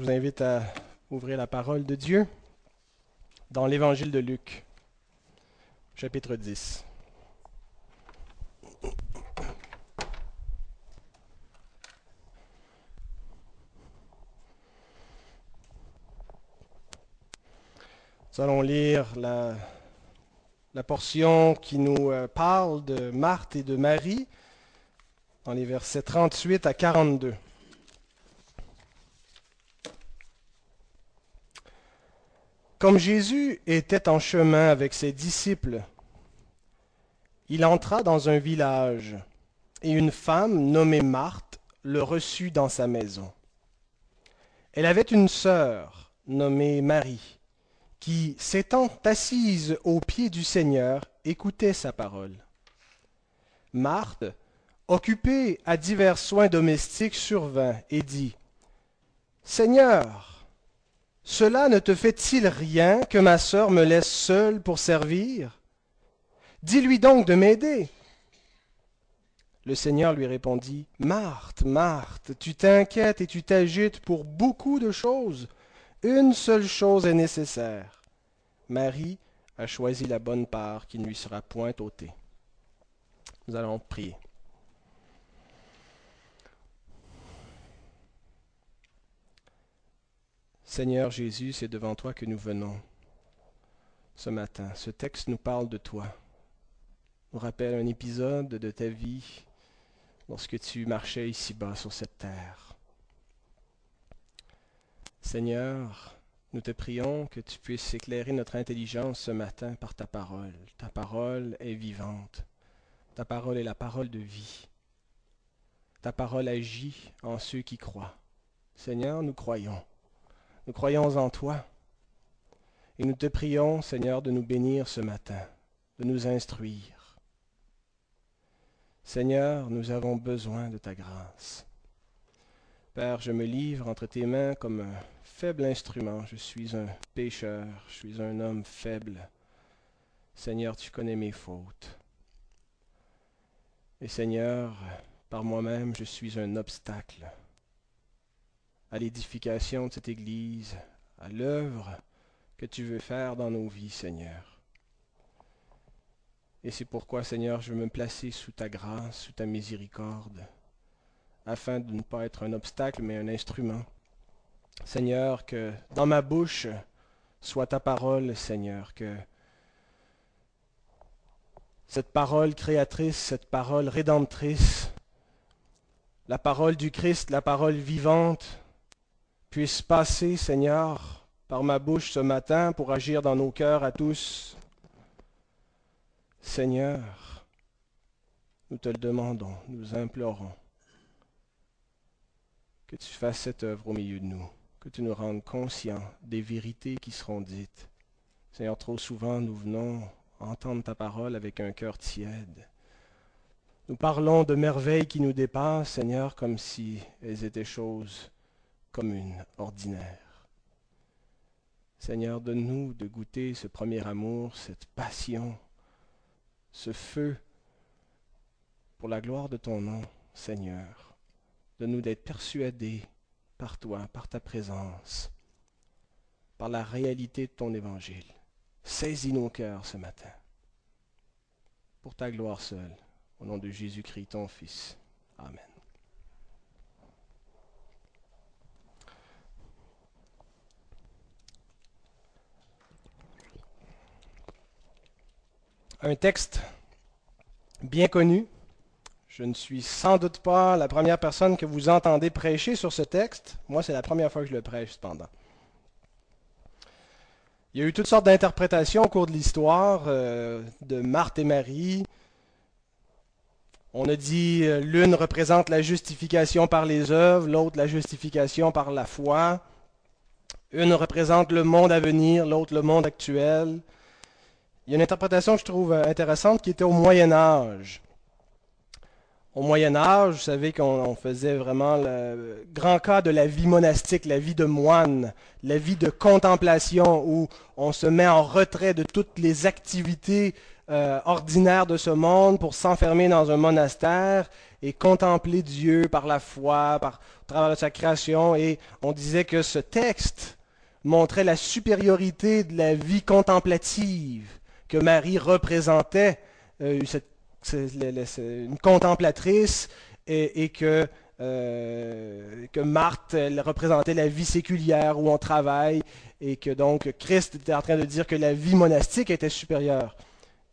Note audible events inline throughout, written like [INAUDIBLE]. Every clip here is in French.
Je vous invite à ouvrir la parole de Dieu dans l'évangile de Luc, chapitre 10. Nous allons lire la, portion qui nous euh, parle de Marthe et de Marie dans les versets 38 à 42. Comme Jésus était en chemin avec ses disciples, il entra dans un village, et une femme nommée Marthe le reçut dans sa maison. Elle avait une sœur nommée Marie, qui, s'étant assise aux pieds du Seigneur, écoutait sa parole. Marthe, occupée à divers soins domestiques, survint et dit, Seigneur, cela ne te fait-il rien que ma sœur me laisse seule pour servir? Dis-lui donc de m'aider. Le Seigneur lui répondit, Marthe, Marthe, tu t'inquiètes et tu t'agites pour beaucoup de choses. Une seule chose est nécessaire. Marie a choisi la bonne part qui ne lui sera point ôtée. Nous allons prier. Seigneur Jésus, c'est devant toi que nous venons ce matin. Ce texte nous parle de toi, nous rappelle un épisode de ta vie lorsque tu marchais ici-bas sur cette terre. Seigneur, nous te prions que tu puisses éclairer notre intelligence ce matin par ta parole. Ta parole est vivante. Ta parole est la parole de vie. Ta parole agit en ceux qui croient. Seigneur, nous croyons. Nous croyons en toi. Et nous te prions, Seigneur, de nous bénir ce matin, de nous instruire. Seigneur, nous avons besoin de ta grâce. Père, je me livre entre tes mains comme un faible instrument. Je suis un pécheur, je suis un homme faible. Seigneur, tu connais mes fautes. Et Seigneur, par moi-même, je suis un obstacle à l'édification de cette Église, à l'œuvre que tu veux faire dans nos vies, Seigneur. Et c'est pourquoi, Seigneur, je veux me placer sous ta grâce, sous ta miséricorde, afin de ne pas être un obstacle, mais un instrument. Seigneur, que dans ma bouche soit ta parole, Seigneur, que cette parole créatrice, cette parole rédemptrice, la parole du Christ, la parole vivante, puisse passer, Seigneur, par ma bouche ce matin pour agir dans nos cœurs à tous. Seigneur, nous te le demandons, nous implorons que tu fasses cette œuvre au milieu de nous, que tu nous rendes conscients des vérités qui seront dites. Seigneur, trop souvent nous venons entendre ta parole avec un cœur tiède. Nous parlons de merveilles qui nous dépassent, Seigneur, comme si elles étaient choses commune, ordinaire. Seigneur, donne-nous de goûter ce premier amour, cette passion, ce feu pour la gloire de ton nom, Seigneur. Donne-nous d'être persuadés par toi, par ta présence, par la réalité de ton évangile. Saisis nos cœurs ce matin, pour ta gloire seule, au nom de Jésus-Christ, ton Fils. Amen. Un texte bien connu. Je ne suis sans doute pas la première personne que vous entendez prêcher sur ce texte. Moi, c'est la première fois que je le prêche, cependant. Il y a eu toutes sortes d'interprétations au cours de l'histoire euh, de Marthe et Marie. On a dit euh, l'une représente la justification par les œuvres, l'autre la justification par la foi. Une représente le monde à venir, l'autre le monde actuel. Il y a une interprétation que je trouve euh, intéressante qui était au Moyen Âge. Au Moyen Âge, vous savez qu'on faisait vraiment le grand cas de la vie monastique, la vie de moine, la vie de contemplation, où on se met en retrait de toutes les activités euh, ordinaire de ce monde pour s'enfermer dans un monastère et contempler Dieu par la foi, par au travers de sa création. Et on disait que ce texte montrait la supériorité de la vie contemplative que Marie représentait, euh, une contemplatrice, et, que, euh, que Marthe représentait la vie séculière où on travaille, et que donc Christ était en train de dire que la vie monastique était supérieure.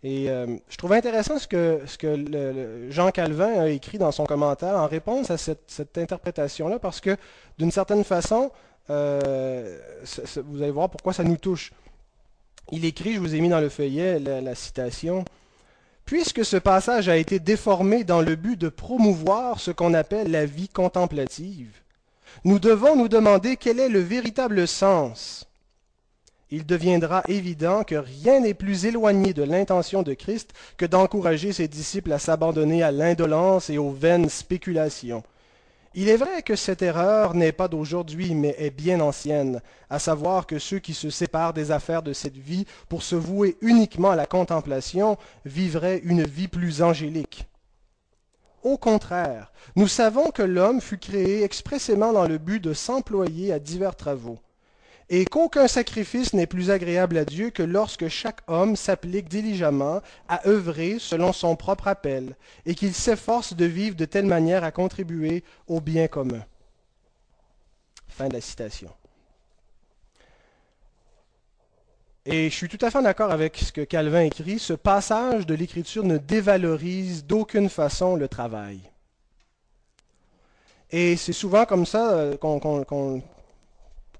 Et euh, je trouve intéressant ce que, Jean Calvin a écrit dans son commentaire en réponse à cette, interprétation-là, parce que d'une certaine façon, vous allez voir pourquoi ça nous touche. Il écrit, je vous ai mis dans le feuillet la citation, Puisque ce passage a été déformé dans le but de promouvoir ce qu'on appelle la vie contemplative, nous devons nous demander quel est le véritable sens il deviendra évident que rien n'est plus éloigné de l'intention de Christ que d'encourager ses disciples à s'abandonner à l'indolence et aux vaines spéculations. Il est vrai que cette erreur n'est pas d'aujourd'hui, mais est bien ancienne, à savoir que ceux qui se séparent des affaires de cette vie pour se vouer uniquement à la contemplation vivraient une vie plus angélique. Au contraire, nous savons que l'homme fut créé expressément dans le but de s'employer à divers travaux et qu'aucun sacrifice n'est plus agréable à Dieu que lorsque chaque homme s'applique diligemment à œuvrer selon son propre appel, et qu'il s'efforce de vivre de telle manière à contribuer au bien commun. Fin de la citation. Et je suis tout à fait d'accord avec ce que Calvin écrit, ce passage de l'Écriture ne dévalorise d'aucune façon le travail. Et c'est souvent comme ça euh, qu'on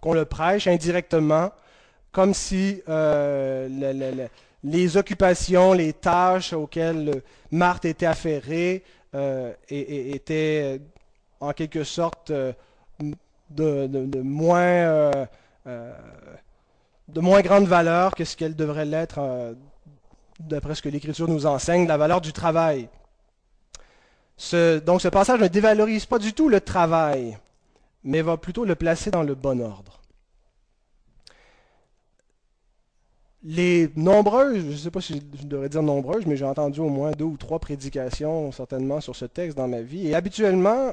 qu'on le prêche indirectement, comme si euh, les occupations, les tâches auxquelles Marthe était affairée euh, étaient en quelque sorte euh, de, moins, de moins grande valeur que ce qu'elles devraient l'être d'après ce que l'Écriture nous enseigne, la valeur du travail. donc ce passage ne dévalorise pas du tout le travail mais va plutôt le placer dans le bon ordre. Les nombreuses, je ne sais pas si je devrais dire nombreuses, mais j'ai entendu au moins deux ou trois prédications certainement sur ce texte dans ma vie. Et habituellement,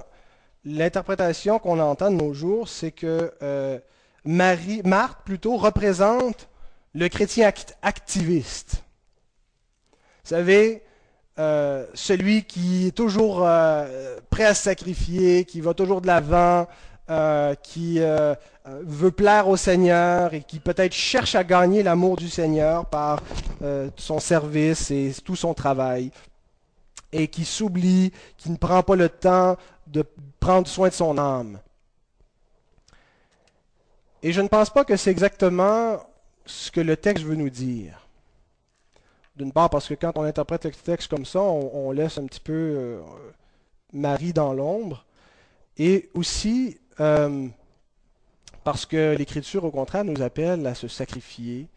l'interprétation qu'on entend de nos jours, c'est que euh, Marie, Marthe plutôt représente le chrétien activiste. Vous savez, euh, celui qui est toujours euh, prêt à se sacrifier, qui va toujours de l'avant, euh, qui euh, euh, veut plaire au Seigneur et qui peut-être cherche à gagner l'amour du Seigneur par son service et tout son travail, et qui s'oublie, qui ne prend pas le temps de prendre soin de son âme. Et je ne pense pas que c'est exactement ce que le texte veut nous dire. D'une part, parce que quand on interprète le texte comme ça, on, laisse un petit peu Marie dans l'ombre. Et aussi, euh, parce que l'Écriture, au contraire, nous appelle à se sacrifier,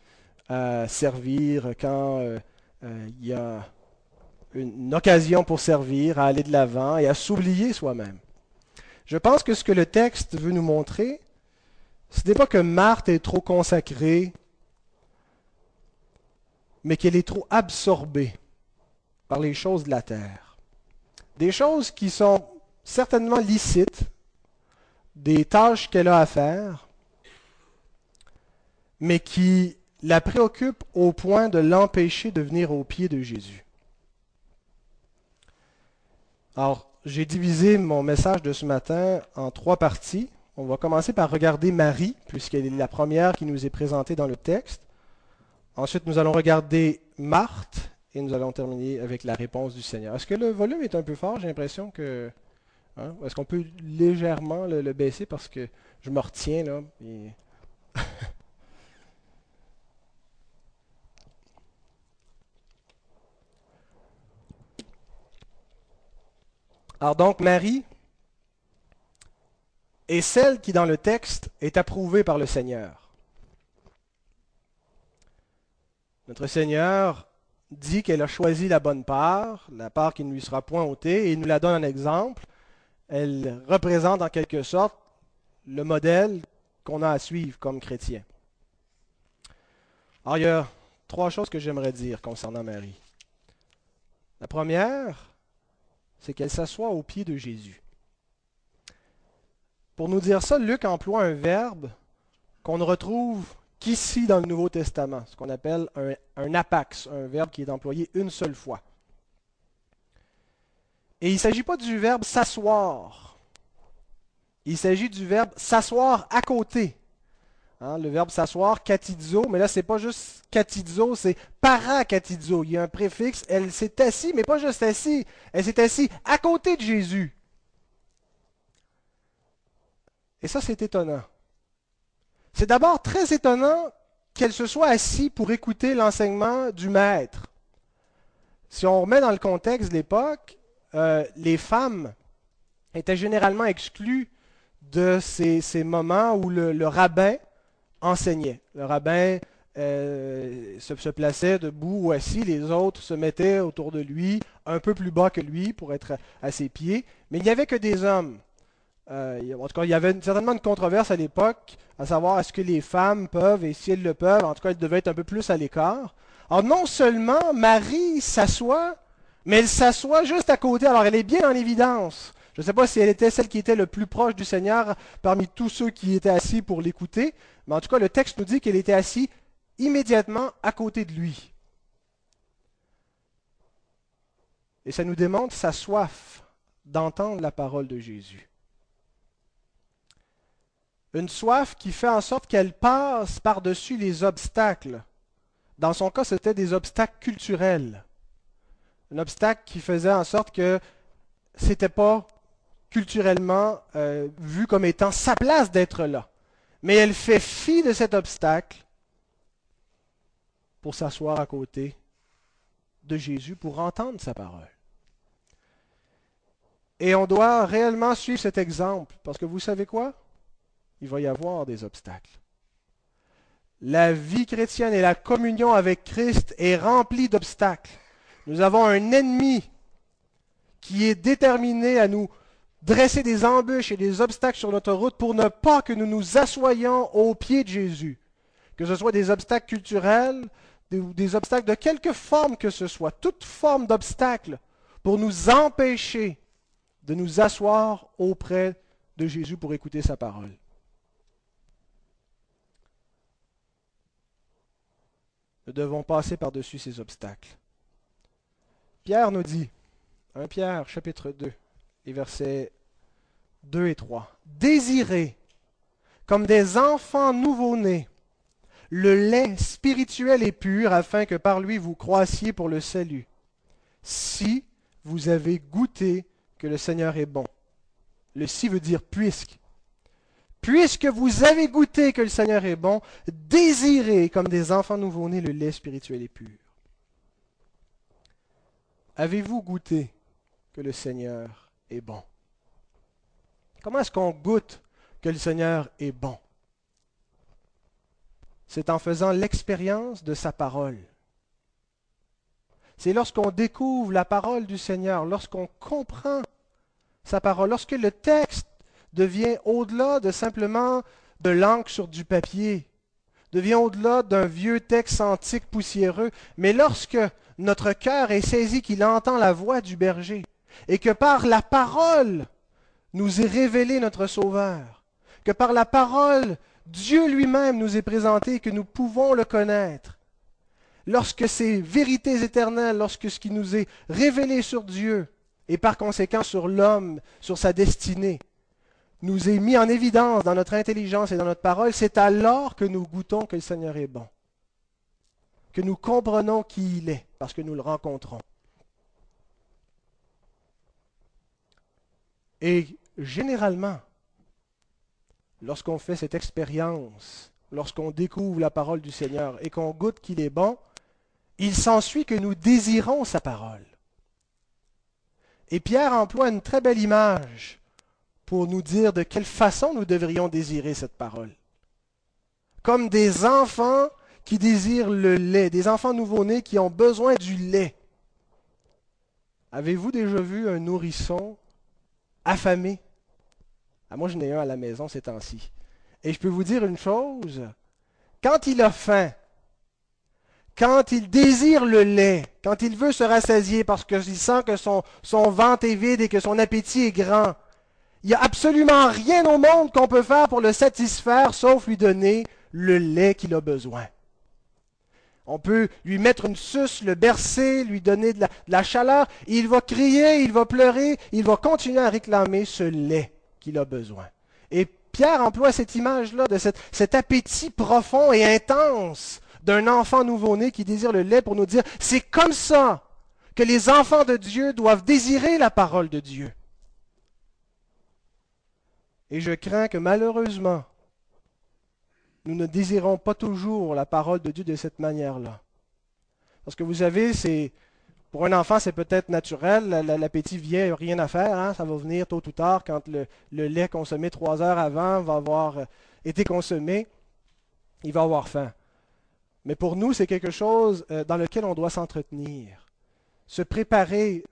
à servir quand euh, euh, il y a une occasion pour servir, à aller de l'avant et à s'oublier soi-même. Je pense que ce que le texte veut nous montrer, ce n'est pas que Marthe est trop consacrée, mais qu'elle est trop absorbée par les choses de la terre. Des choses qui sont certainement licites, des tâches qu'elle a à faire, mais qui la préoccupent au point de l'empêcher de venir aux pieds de Jésus. Alors, j'ai divisé mon message de ce matin en trois parties. On va commencer par regarder Marie, puisqu'elle est la première qui nous est présentée dans le texte. Ensuite, nous allons regarder Marthe et nous allons terminer avec la réponse du Seigneur. Est-ce que le volume est un peu fort? J'ai l'impression que... Hein? Est-ce qu'on peut légèrement le, baisser parce que je me retiens là [LAUGHS] Alors donc Marie est celle qui dans le texte est approuvée par le Seigneur. Notre Seigneur dit qu'elle a choisi la bonne part, la part qui ne lui sera point ôtée, et il nous la donne en exemple elle représente en quelque sorte le modèle qu'on a à suivre comme chrétien. Alors, il y a trois choses que j'aimerais dire concernant Marie. La première, c'est qu'elle s'assoit au pied de Jésus. Pour nous dire ça, Luc emploie un verbe qu'on ne retrouve qu'ici dans le Nouveau Testament, ce qu'on appelle un, un, apax, un verbe qui est employé une seule fois. Et il ne s'agit pas du verbe s'asseoir. Il s'agit du verbe s'asseoir à côté. Hein, le verbe s'asseoir, katizo, mais là, c'est pas juste katizo, c'est para-katizo. Il y a un préfixe. Elle s'est assise, mais pas juste assise. Elle s'est assise à côté de Jésus. Et ça, c'est étonnant. C'est d'abord très étonnant qu'elle se soit assise pour écouter l'enseignement du maître. Si on remet dans le contexte de l'époque, euh, les femmes étaient généralement exclues de ces, moments où le rabbin enseignait. Le rabbin euh, se, plaçait debout ou assis, les autres se mettaient autour de lui, un peu plus bas que lui pour être à, ses pieds, mais il n'y avait que des hommes. Euh, en tout cas, il y avait certainement une controverse à l'époque, à savoir est-ce que les femmes peuvent, et si elles le peuvent, en tout cas, elles devaient être un peu plus à l'écart. Alors non seulement Marie s'assoit, mais elle s'assoit juste à côté, alors elle est bien en évidence. Je ne sais pas si elle était celle qui était le plus proche du Seigneur parmi tous ceux qui étaient assis pour l'écouter, mais en tout cas, le texte nous dit qu'elle était assise immédiatement à côté de lui. Et ça nous démontre sa soif d'entendre la parole de Jésus. Une soif qui fait en sorte qu'elle passe par-dessus les obstacles. Dans son cas, c'était des obstacles culturels. Un obstacle qui faisait en sorte que ce n'était pas culturellement euh, vu comme étant sa place d'être là. Mais elle fait fi de cet obstacle pour s'asseoir à côté de Jésus pour entendre sa parole. Et on doit réellement suivre cet exemple, parce que vous savez quoi? Il va y avoir des obstacles. La vie chrétienne et la communion avec Christ est remplie d'obstacles. Nous avons un ennemi qui est déterminé à nous dresser des embûches et des obstacles sur notre route pour ne pas que nous nous assoyions au pied de Jésus. Que ce soit des obstacles culturels, ou des, obstacles de quelque forme que ce soit, toute forme d'obstacle pour nous empêcher de nous asseoir auprès de Jésus pour écouter sa parole. Nous devons passer par-dessus ces obstacles. Pierre nous dit, 1 Pierre chapitre 2, les versets 2 et 3. Désirez, comme des enfants nouveau-nés, le lait spirituel et pur, afin que par lui vous croissiez pour le salut, si vous avez goûté que le Seigneur est bon. Le si veut dire puisque. Puisque vous avez goûté que le Seigneur est bon, désirez, comme des enfants nouveau-nés, le lait spirituel et pur. Avez-vous goûté que le Seigneur est bon? Comment est-ce qu'on goûte que le Seigneur est bon? C'est en faisant l'expérience de sa parole. C'est lorsqu'on découvre la parole du Seigneur, lorsqu'on comprend sa parole, lorsque le texte devient au-delà de simplement de l'encre sur du papier, devient au-delà d'un vieux texte antique poussiéreux, mais lorsque notre cœur est saisi qu'il entend la voix du berger, et que par la parole nous est révélé notre Sauveur, que par la parole, Dieu lui-même nous est présenté, que nous pouvons le connaître. Lorsque ces vérités éternelles, lorsque ce qui nous est révélé sur Dieu, et par conséquent sur l'homme, sur sa destinée, nous est mis en évidence dans notre intelligence et dans notre parole, c'est alors que nous goûtons que le Seigneur est bon, que nous comprenons qui il est, parce que nous le rencontrons. Et généralement, lorsqu'on fait cette expérience, lorsqu'on découvre la parole du Seigneur et qu'on goûte qu'il est bon, il s'ensuit que nous désirons sa parole. Et Pierre emploie une très belle image pour nous dire de quelle façon nous devrions désirer cette parole. Comme des enfants qui désirent le lait, des enfants nouveau-nés qui ont besoin du lait. Avez-vous déjà vu un nourrisson affamé? Ah, moi, je n'ai un à la maison ces temps-ci. Et je peux vous dire une chose, quand il a faim, quand il désire le lait, quand il veut se rassasier parce qu'il sent que son, son ventre est vide et que son appétit est grand, il n'y a absolument rien au monde qu'on peut faire pour le satisfaire sauf lui donner le lait qu'il a besoin. On peut lui mettre une suce, le bercer, lui donner de la, chaleur. Il va crier, il va pleurer, il va continuer à réclamer ce lait qu'il a besoin. Et Pierre emploie cette image-là de cet appétit profond et intense d'un enfant nouveau-né qui désire le lait pour nous dire, c'est comme ça que les enfants de Dieu doivent désirer la parole de Dieu. Et je crains que malheureusement, nous ne désirons pas toujours la parole de Dieu de cette manière-là. Parce que vous savez, c'est pour un enfant, c'est peut-être naturel. L'appétit vient, rien à faire. Hein. Ça va venir tôt ou tard quand le, lait consommé trois heures avant va avoir euh, été consommé. Il va avoir faim. Mais pour nous, c'est quelque chose euh, dans lequel on doit s'entretenir. Se préparer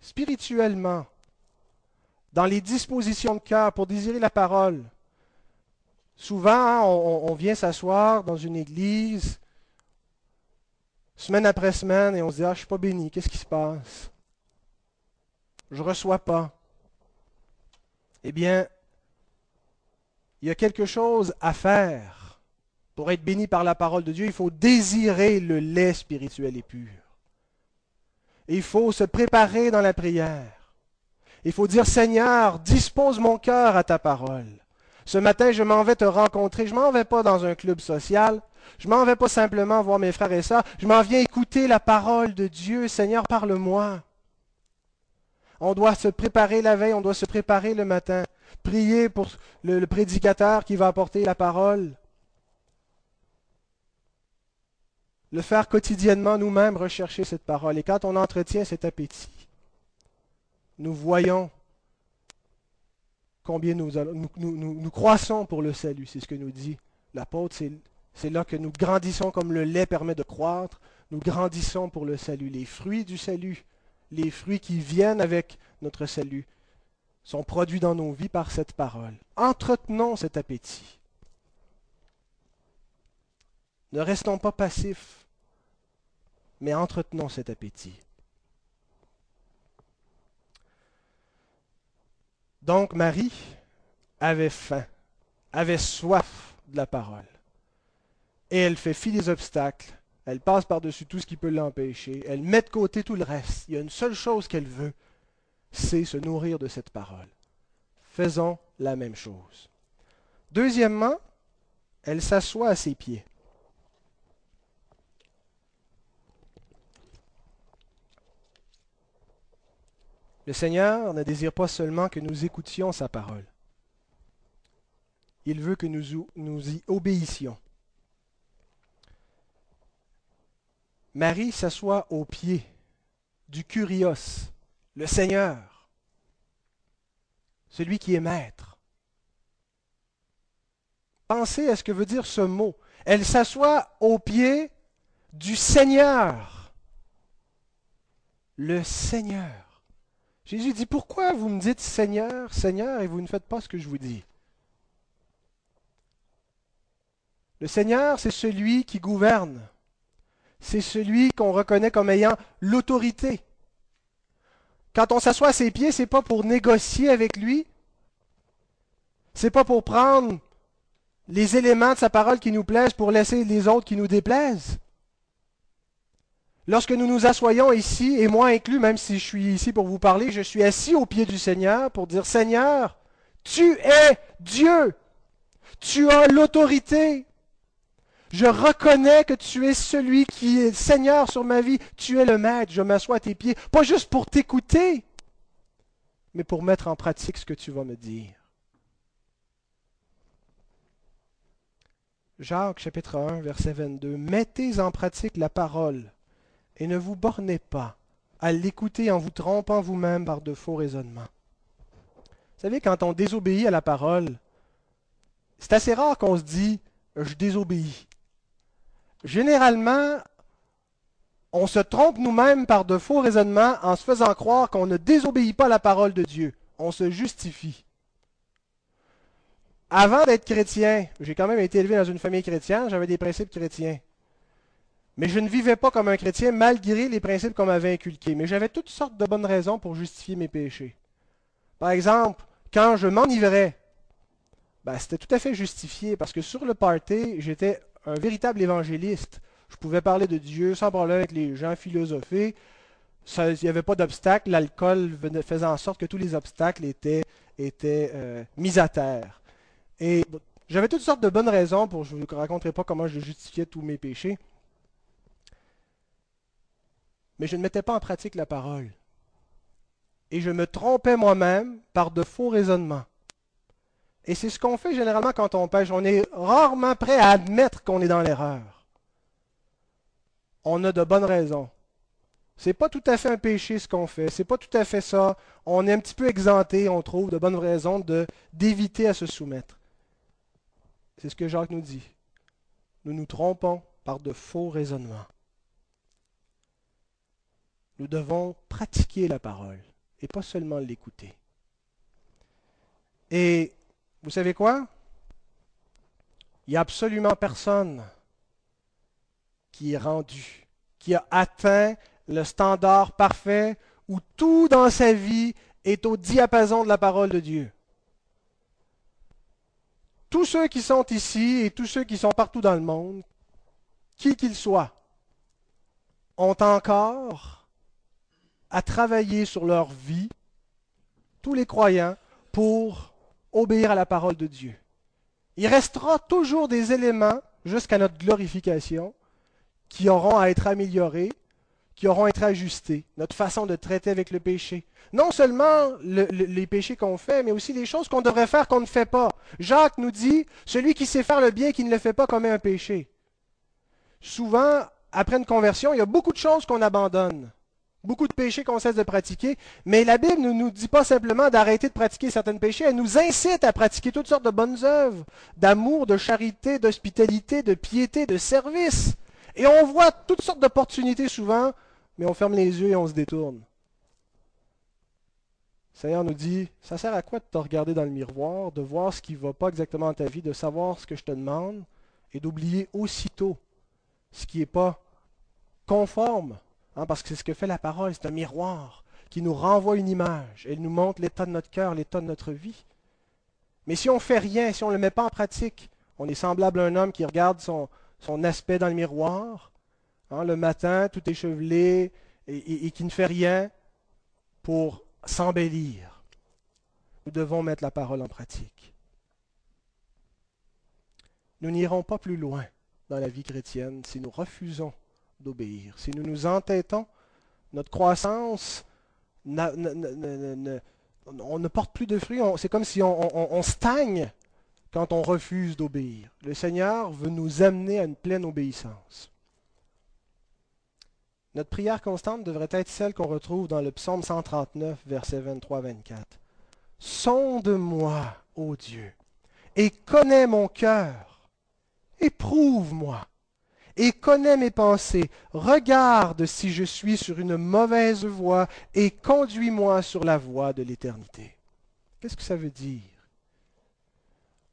spirituellement, dans les dispositions de cœur pour désirer la parole, Souvent, on, vient s'asseoir dans une église, semaine après semaine, et on se dit, ah, je ne suis pas béni, qu'est-ce qui se passe? Je ne reçois pas. Eh bien, il y a quelque chose à faire. Pour être béni par la parole de Dieu, il faut désirer le lait spirituel et pur. il faut se préparer dans la prière. Il faut dire, Seigneur, dispose mon cœur à ta parole. Ce matin, je m'en vais te rencontrer. Je m'en vais pas dans un club social. Je m'en vais pas simplement voir mes frères et sœurs. Je m'en viens écouter la parole de Dieu. Seigneur, parle-moi. On doit se préparer la veille, on doit se préparer le matin. Prier pour le, le prédicateur qui va apporter la parole. Le faire quotidiennement nous-mêmes, rechercher cette parole. Et quand on entretient cet appétit, nous voyons combien nous, nous, croissons pour le salut. C'est ce que nous dit l'apôtre. C'est là que nous grandissons comme le lait permet de croître. Nous grandissons pour le salut. Les fruits du salut, les fruits qui viennent avec notre salut, sont produits dans nos vies par cette parole. Entretenons cet appétit. Ne restons pas passifs, mais entretenons cet appétit. Donc Marie avait faim, avait soif de la parole. Et elle fait fi des obstacles. Elle passe par-dessus tout ce qui peut l'empêcher. Elle met de côté tout le reste. Il y a une seule chose qu'elle veut, c'est se nourrir de cette parole. Faisons la même chose. Deuxièmement, elle s'assoit à ses pieds. Le Seigneur ne désire pas seulement que nous écoutions sa parole. Il veut que nous, nous y obéissions. Marie s'assoit aux pieds du Curios, le Seigneur, celui qui est maître. Pensez à ce que veut dire ce mot. Elle s'assoit aux pieds du Seigneur, le Seigneur. Jésus dit, pourquoi vous me dites Seigneur, Seigneur, et vous ne faites pas ce que je vous dis? Le Seigneur, c'est celui qui gouverne. C'est celui qu'on reconnaît comme ayant l'autorité. Quand on s'assoit à ses pieds, c'est pas pour négocier avec lui. C'est pas pour prendre les éléments de sa parole qui nous plaisent pour laisser les autres qui nous déplaisent. Lorsque nous nous assoyons ici, et moi inclus, même si je suis ici pour vous parler, je suis assis au pied du Seigneur pour dire, Seigneur, tu es Dieu. Tu as l'autorité. Je reconnais que tu es celui qui est Seigneur sur ma vie. Tu es le Maître. Je m'assois à tes pieds, pas juste pour t'écouter, mais pour mettre en pratique ce que tu vas me dire. Jacques chapitre 1, verset 22. Mettez en pratique la parole et ne vous bornez pas à l'écouter en vous trompant vous-même par de faux raisonnements. Vous savez, quand on désobéit à la parole, c'est assez rare qu'on se dit je désobéis. Généralement, on se trompe nous-mêmes par de faux raisonnements en se faisant croire qu'on ne désobéit pas à la parole de Dieu. On se justifie. Avant d'être chrétien, j'ai quand même été élevé dans une famille chrétienne, j'avais des principes chrétiens. Mais je ne vivais pas comme un chrétien malgré les principes qu'on m'avait inculqués. Mais j'avais toutes sortes de bonnes raisons pour justifier mes péchés. Par exemple, quand je m'enivrais, ben, c'était tout à fait justifié parce que sur le party, j'étais un véritable évangéliste. Je pouvais parler de Dieu sans problème avec les gens, philosopher. Il n'y avait pas d'obstacle. L'alcool faisait en sorte que tous les obstacles étaient, euh, mis à terre. Et j'avais toutes sortes de bonnes raisons pour, je ne vous raconterai pas comment je justifiais tous mes péchés. Mais je ne mettais pas en pratique la parole. Et je me trompais moi-même par de faux raisonnements. Et c'est ce qu'on fait généralement quand on pêche. On est rarement prêt à admettre qu'on est dans l'erreur. On a de bonnes raisons. C'est pas tout à fait un péché ce qu'on fait. C'est pas tout à fait ça. On est un petit peu exempté, on trouve de bonnes raisons d'éviter à se soumettre. C'est ce que Jacques nous dit. Nous nous trompons par de faux raisonnements. Nous devons pratiquer la parole et pas seulement l'écouter. Et vous savez quoi? Il n'y a absolument personne qui est rendu, qui a atteint le standard parfait où tout dans sa vie est au diapason de la parole de Dieu. Tous ceux qui sont ici et tous ceux qui sont partout dans le monde, qui qu'ils soient, ont encore à travailler sur leur vie, tous les croyants, pour obéir à la parole de Dieu. Il restera toujours des éléments jusqu'à notre glorification qui auront à être améliorés, qui auront à être ajustés, notre façon de traiter avec le péché. Non seulement les péchés qu'on fait, mais aussi les choses qu'on devrait faire qu'on ne fait pas. Jacques nous dit, celui qui sait faire le bien et qui ne le fait pas commet un péché. Souvent, après une conversion, il y a beaucoup de choses qu'on abandonne beaucoup de péchés qu'on cesse de pratiquer, mais la Bible ne nous dit pas simplement d'arrêter de pratiquer certains péchés, elle nous incite à pratiquer toutes sortes de bonnes œuvres, d'amour, de charité, d'hospitalité, de piété, de service. Et on voit toutes sortes d'opportunités souvent, mais on ferme les yeux et on se détourne. Le Seigneur nous dit, ça sert à quoi de te regarder dans le miroir, de voir ce qui ne va pas exactement dans ta vie, de savoir ce que je te demande, et d'oublier aussitôt ce qui n'est pas conforme Hein, parce que c'est ce que fait la parole, c'est un miroir qui nous renvoie une image. Elle nous montre l'état de notre cœur, l'état de notre vie. Mais si on ne fait rien, si on ne le met pas en pratique, on est semblable à un homme qui regarde son, aspect dans le miroir, hein, le matin, tout échevelé, et qui ne fait rien pour s'embellir. Nous devons mettre la parole en pratique. Nous n'irons pas plus loin dans la vie chrétienne si nous refusons d'obéir. Si nous nous entêtons, notre croissance, on ne porte plus de fruits. C'est comme si on, stagne quand on refuse d'obéir. Le Seigneur veut nous amener à une pleine obéissance. Notre prière constante devrait être celle qu'on retrouve dans le psaume 139, versets 23-24. Sonde-moi, ô Dieu, et connais mon cœur. Éprouve-moi et connais mes pensées. Regarde si je suis sur une mauvaise voie et conduis-moi sur la voie de l'éternité. Qu'est-ce que ça veut dire?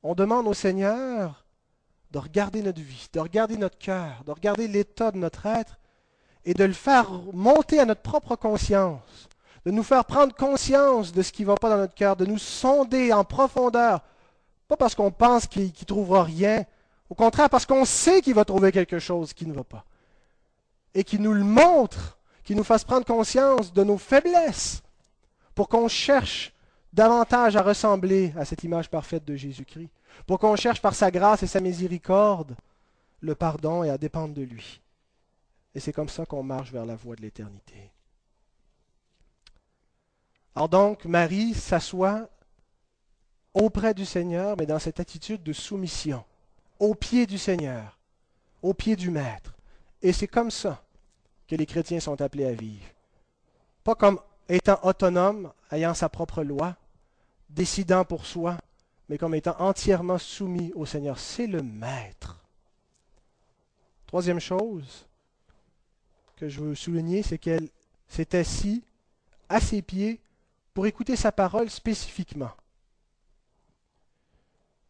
On demande au Seigneur de regarder notre vie, de regarder notre cœur, de regarder l'état de notre être et de le faire monter à notre propre conscience, de nous faire prendre conscience de ce qui ne va pas dans notre cœur, de nous sonder en profondeur, pas parce qu'on pense qu'il ne trouvera rien, au contraire, parce qu'on sait qu'il va trouver quelque chose qui ne va pas. Et qu'il nous le montre, qu'il nous fasse prendre conscience de nos faiblesses, pour qu'on cherche davantage à ressembler à cette image parfaite de Jésus-Christ, pour qu'on cherche par sa grâce et sa miséricorde le pardon et à dépendre de lui. Et c'est comme ça qu'on marche vers la voie de l'éternité. Alors donc, Marie s'assoit auprès du Seigneur, mais dans cette attitude de soumission au pied du Seigneur, au pied du Maître. Et c'est comme ça que les chrétiens sont appelés à vivre. Pas comme étant autonomes, ayant sa propre loi, décidant pour soi, mais comme étant entièrement soumis au Seigneur. C'est le Maître. Troisième chose que je veux souligner, c'est qu'elle s'est assise à ses pieds pour écouter sa parole spécifiquement.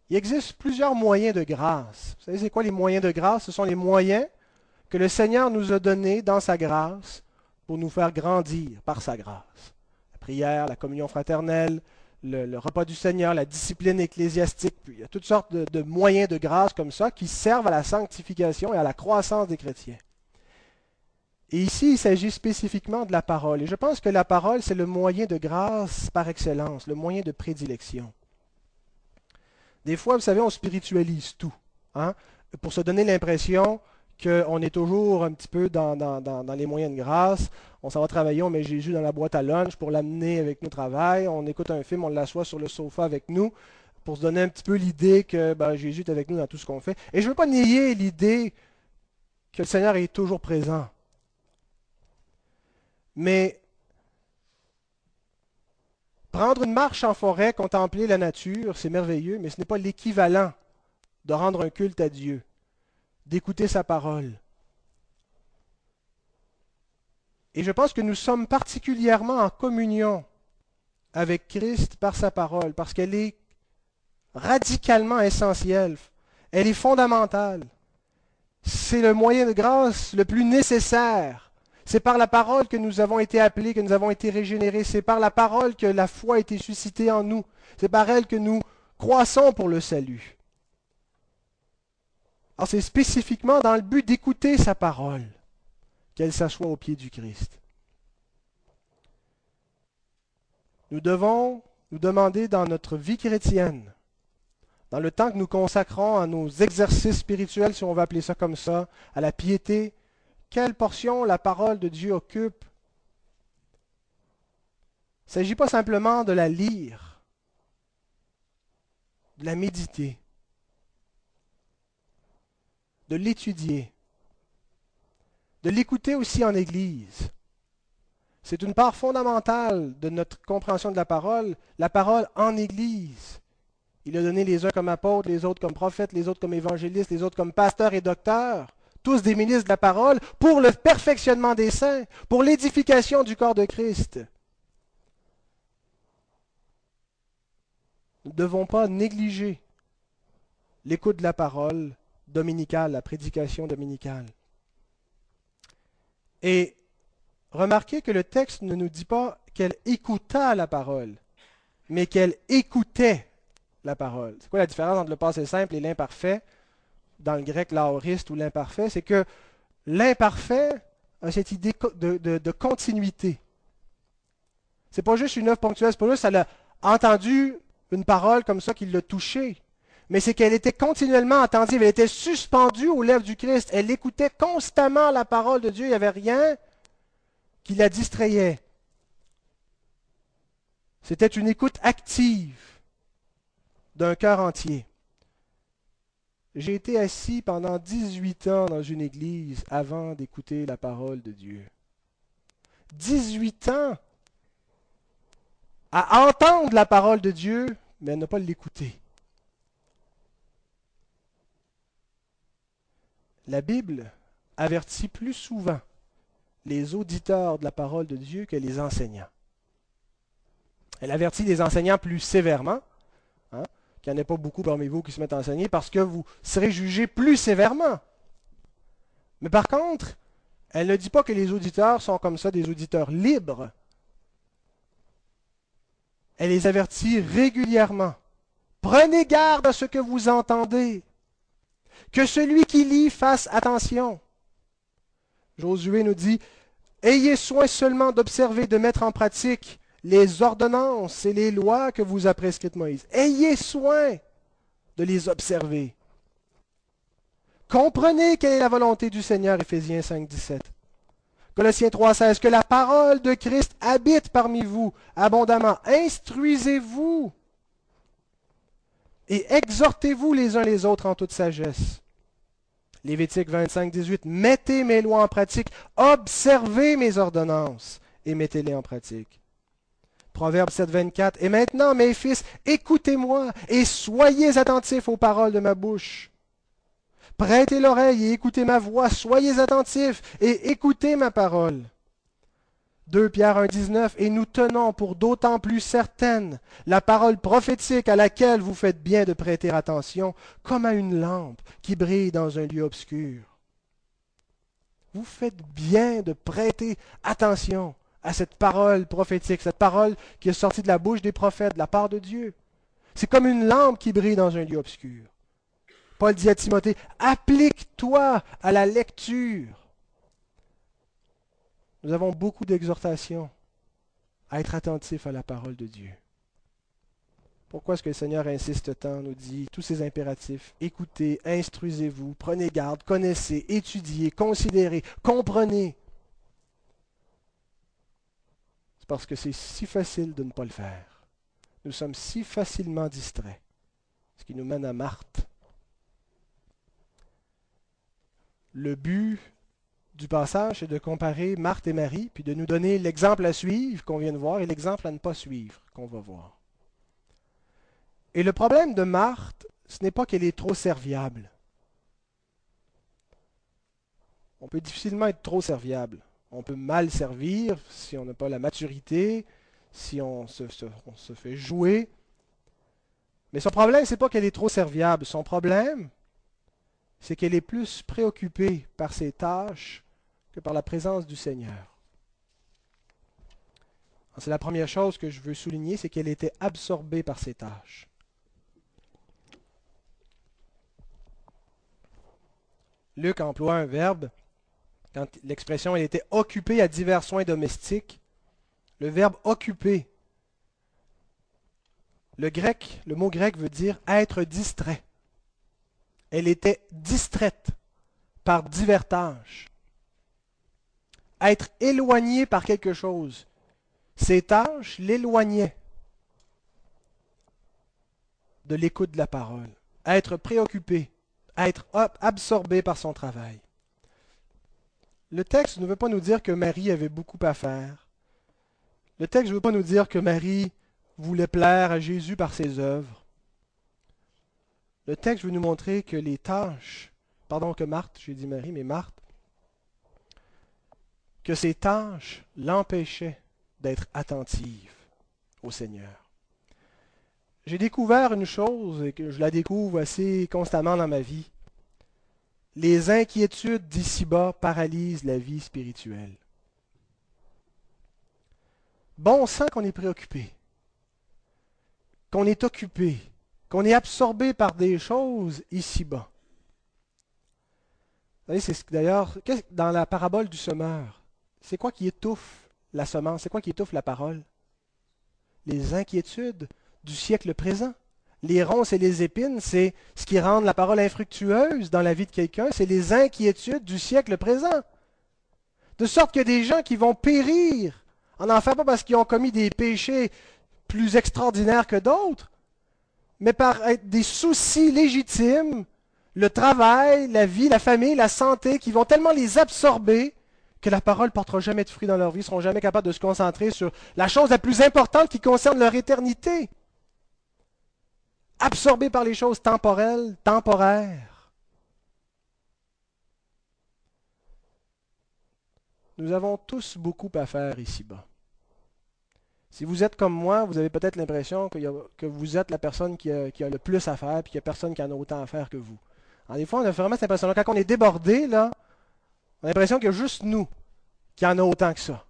Il existe plusieurs moyens de grâce. Vous savez, c'est quoi les moyens de grâce? Ce sont les moyens que le Seigneur nous a données dans sa grâce pour nous faire grandir par sa grâce. La prière, la communion fraternelle, le, repas du Seigneur, la discipline ecclésiastique, puis il y a toutes sortes de, moyens de grâce comme ça qui servent à la sanctification et à la croissance des chrétiens. Et ici, il s'agit spécifiquement de la parole. Et je pense que la parole, c'est le moyen de grâce par excellence, le moyen de prédilection. Des fois, vous savez, on spiritualise tout, hein, pour se donner l'impression qu'on est toujours un petit peu dans, les moyens de grâce. On s'en va travailler, on met Jésus dans la boîte à lunch pour l'amener avec nous au travail. On écoute un film, on l'assoit sur le sofa avec nous pour se donner un petit peu l'idée que ben, Jésus est avec nous dans tout ce qu'on fait. Et je ne veux pas nier l'idée que le Seigneur est toujours présent. Mais prendre une marche en forêt, contempler la nature, c'est merveilleux, mais ce n'est pas l'équivalent de rendre un culte à Dieu d'écouter sa parole. Et je pense que nous sommes particulièrement en communion avec Christ par sa parole, parce qu'elle est radicalement essentielle, elle est fondamentale. C'est le moyen de grâce le plus nécessaire. C'est par la parole que nous avons été appelés, que nous avons été régénérés. C'est par la parole que la foi a été suscitée en nous. C'est par elle que nous croissons pour le salut. Alors c'est spécifiquement dans le but d'écouter sa parole qu'elle s'assoit au pied du Christ. Nous devons nous demander dans notre vie chrétienne, dans le temps que nous consacrons à nos exercices spirituels, si on va appeler ça comme ça, à la piété, quelle portion la parole de Dieu occupe? Il ne s'agit pas simplement de la lire, de la méditer de l'étudier, de l'écouter aussi en Église. C'est une part fondamentale de notre compréhension de la parole, la parole en Église. Il a donné les uns comme apôtres, les autres comme prophètes, les autres comme évangélistes, les autres comme pasteurs et docteurs, tous des ministres de la parole, pour le perfectionnement des saints, pour l'édification du corps de Christ. Nous ne devons pas négliger l'écoute de la parole dominicale, la prédication dominicale. Et remarquez que le texte ne nous dit pas qu'elle écouta la parole, mais qu'elle écoutait la parole. C'est quoi la différence entre le passé simple et l'imparfait? Dans le grec, l'aoriste ou l'imparfait, c'est que l'imparfait a cette idée de, de, de continuité. C'est pas juste une œuvre ponctuelle, c'est pas juste elle a entendu une parole comme ça qui l'a touché mais c'est qu'elle était continuellement attentive, elle était suspendue aux lèvres du Christ, elle écoutait constamment la parole de Dieu, il n'y avait rien qui la distrayait. C'était une écoute active d'un cœur entier. J'ai été assis pendant 18 ans dans une église avant d'écouter la parole de Dieu. 18 ans à entendre la parole de Dieu, mais à ne pas l'écouter. la Bible avertit plus souvent les auditeurs de la parole de Dieu que les enseignants. Elle avertit les enseignants plus sévèrement, qu'il n'y en ait pas beaucoup parmi vous qui se mettent à enseigner, parce que vous serez jugés plus sévèrement. Mais par contre, elle ne dit pas que les auditeurs sont comme ça des auditeurs libres. Elle les avertit régulièrement. Prenez garde à ce que vous entendez. Que celui qui lit fasse attention. Josué nous dit, Ayez soin seulement d'observer, de mettre en pratique les ordonnances et les lois que vous a prescrites Moïse. Ayez soin de les observer. Comprenez quelle est la volonté du Seigneur, Éphésiens 5, 17. Colossiens 3, 16, que la parole de Christ habite parmi vous abondamment. Instruisez-vous et exhortez-vous les uns les autres en toute sagesse. Lévitique 25, 18. Mettez mes lois en pratique, observez mes ordonnances et mettez-les en pratique. Proverbe 7, 24. Et maintenant, mes fils, écoutez-moi et soyez attentifs aux paroles de ma bouche. Prêtez l'oreille et écoutez ma voix, soyez attentifs et écoutez ma parole. 2 Pierre 1,19 Et nous tenons pour d'autant plus certaine la parole prophétique à laquelle vous faites bien de prêter attention, comme à une lampe qui brille dans un lieu obscur. Vous faites bien de prêter attention à cette parole prophétique, cette parole qui est sortie de la bouche des prophètes, de la part de Dieu. C'est comme une lampe qui brille dans un lieu obscur. Paul dit à Timothée, applique-toi à la lecture. Nous avons beaucoup d'exhortations à être attentifs à la parole de Dieu. Pourquoi est-ce que le Seigneur insiste tant, nous dit tous ces impératifs? Écoutez, instruisez-vous, prenez garde, connaissez, étudiez, considérez, comprenez. C'est parce que c'est si facile de ne pas le faire. Nous sommes si facilement distraits. Ce qui nous mène à Marthe. Le but du passage, c'est de comparer Marthe et Marie, puis de nous donner l'exemple à suivre qu'on vient de voir et l'exemple à ne pas suivre qu'on va voir. Et le problème de Marthe, ce n'est pas qu'elle est trop serviable. On peut difficilement être trop serviable. On peut mal servir si on n'a pas la maturité, si on se, fait jouer. Mais son problème, ce n'est pas qu'elle est trop serviable. Son problème, c'est qu'elle est plus préoccupée par ses tâches que par la présence du Seigneur. C'est la première chose que je veux souligner, c'est qu'elle était absorbée par ses tâches. Luc emploie un verbe, l'expression elle était occupée à divers soins domestiques, le verbe occuper. Le grec, le mot grec veut dire être distrait. Elle était distraite par divers tâches. Être éloignée par quelque chose. Ces tâches l'éloignaient de l'écoute de la parole. Être préoccupé être absorbé par son travail. Le texte ne veut pas nous dire que Marie avait beaucoup à faire. Le texte ne veut pas nous dire que Marie voulait plaire à Jésus par ses œuvres. Le texte veut nous montrer que les tâches, pardon que Marthe, j'ai dit Marie, mais Marthe, que ces tâches l'empêchaient d'être attentive au Seigneur j'ai découvert une chose et que je la découvre assez constamment dans ma vie. Les inquiétudes d'ici-bas paralysent la vie spirituelle. Bon sang qu'on est préoccupé, qu'on est occupé, qu'on est absorbé par des choses ici-bas. c'est d'ailleurs, dans la parabole du semeur, c'est quoi qui étouffe la semence? C'est quoi qui étouffe la parole? Les inquiétudes du siècle présent. Les ronces et les épines, c'est ce qui rend la parole infructueuse dans la vie de quelqu'un, c'est les inquiétudes du siècle présent. De sorte que des gens qui vont périr en enfer, pas parce qu'ils ont commis des péchés plus extraordinaires que d'autres, mais par des soucis légitimes, le travail, la vie, la famille, la santé, qui vont tellement les absorber que la parole ne portera jamais de fruits dans leur vie, ne seront jamais capables de se concentrer sur la chose la plus importante qui concerne leur éternité absorbés par les choses temporelles, temporaires. Nous avons tous beaucoup à faire ici-bas. Si vous êtes comme moi, vous avez peut-être l'impression que, vous êtes la personne qui a, le plus à faire, puis qu'il n'y a personne qui en a autant à faire que vous. Des fois, on a vraiment cette impression Quand on est débordé, on a l'impression qu'il y a juste nous qui en a autant que ça.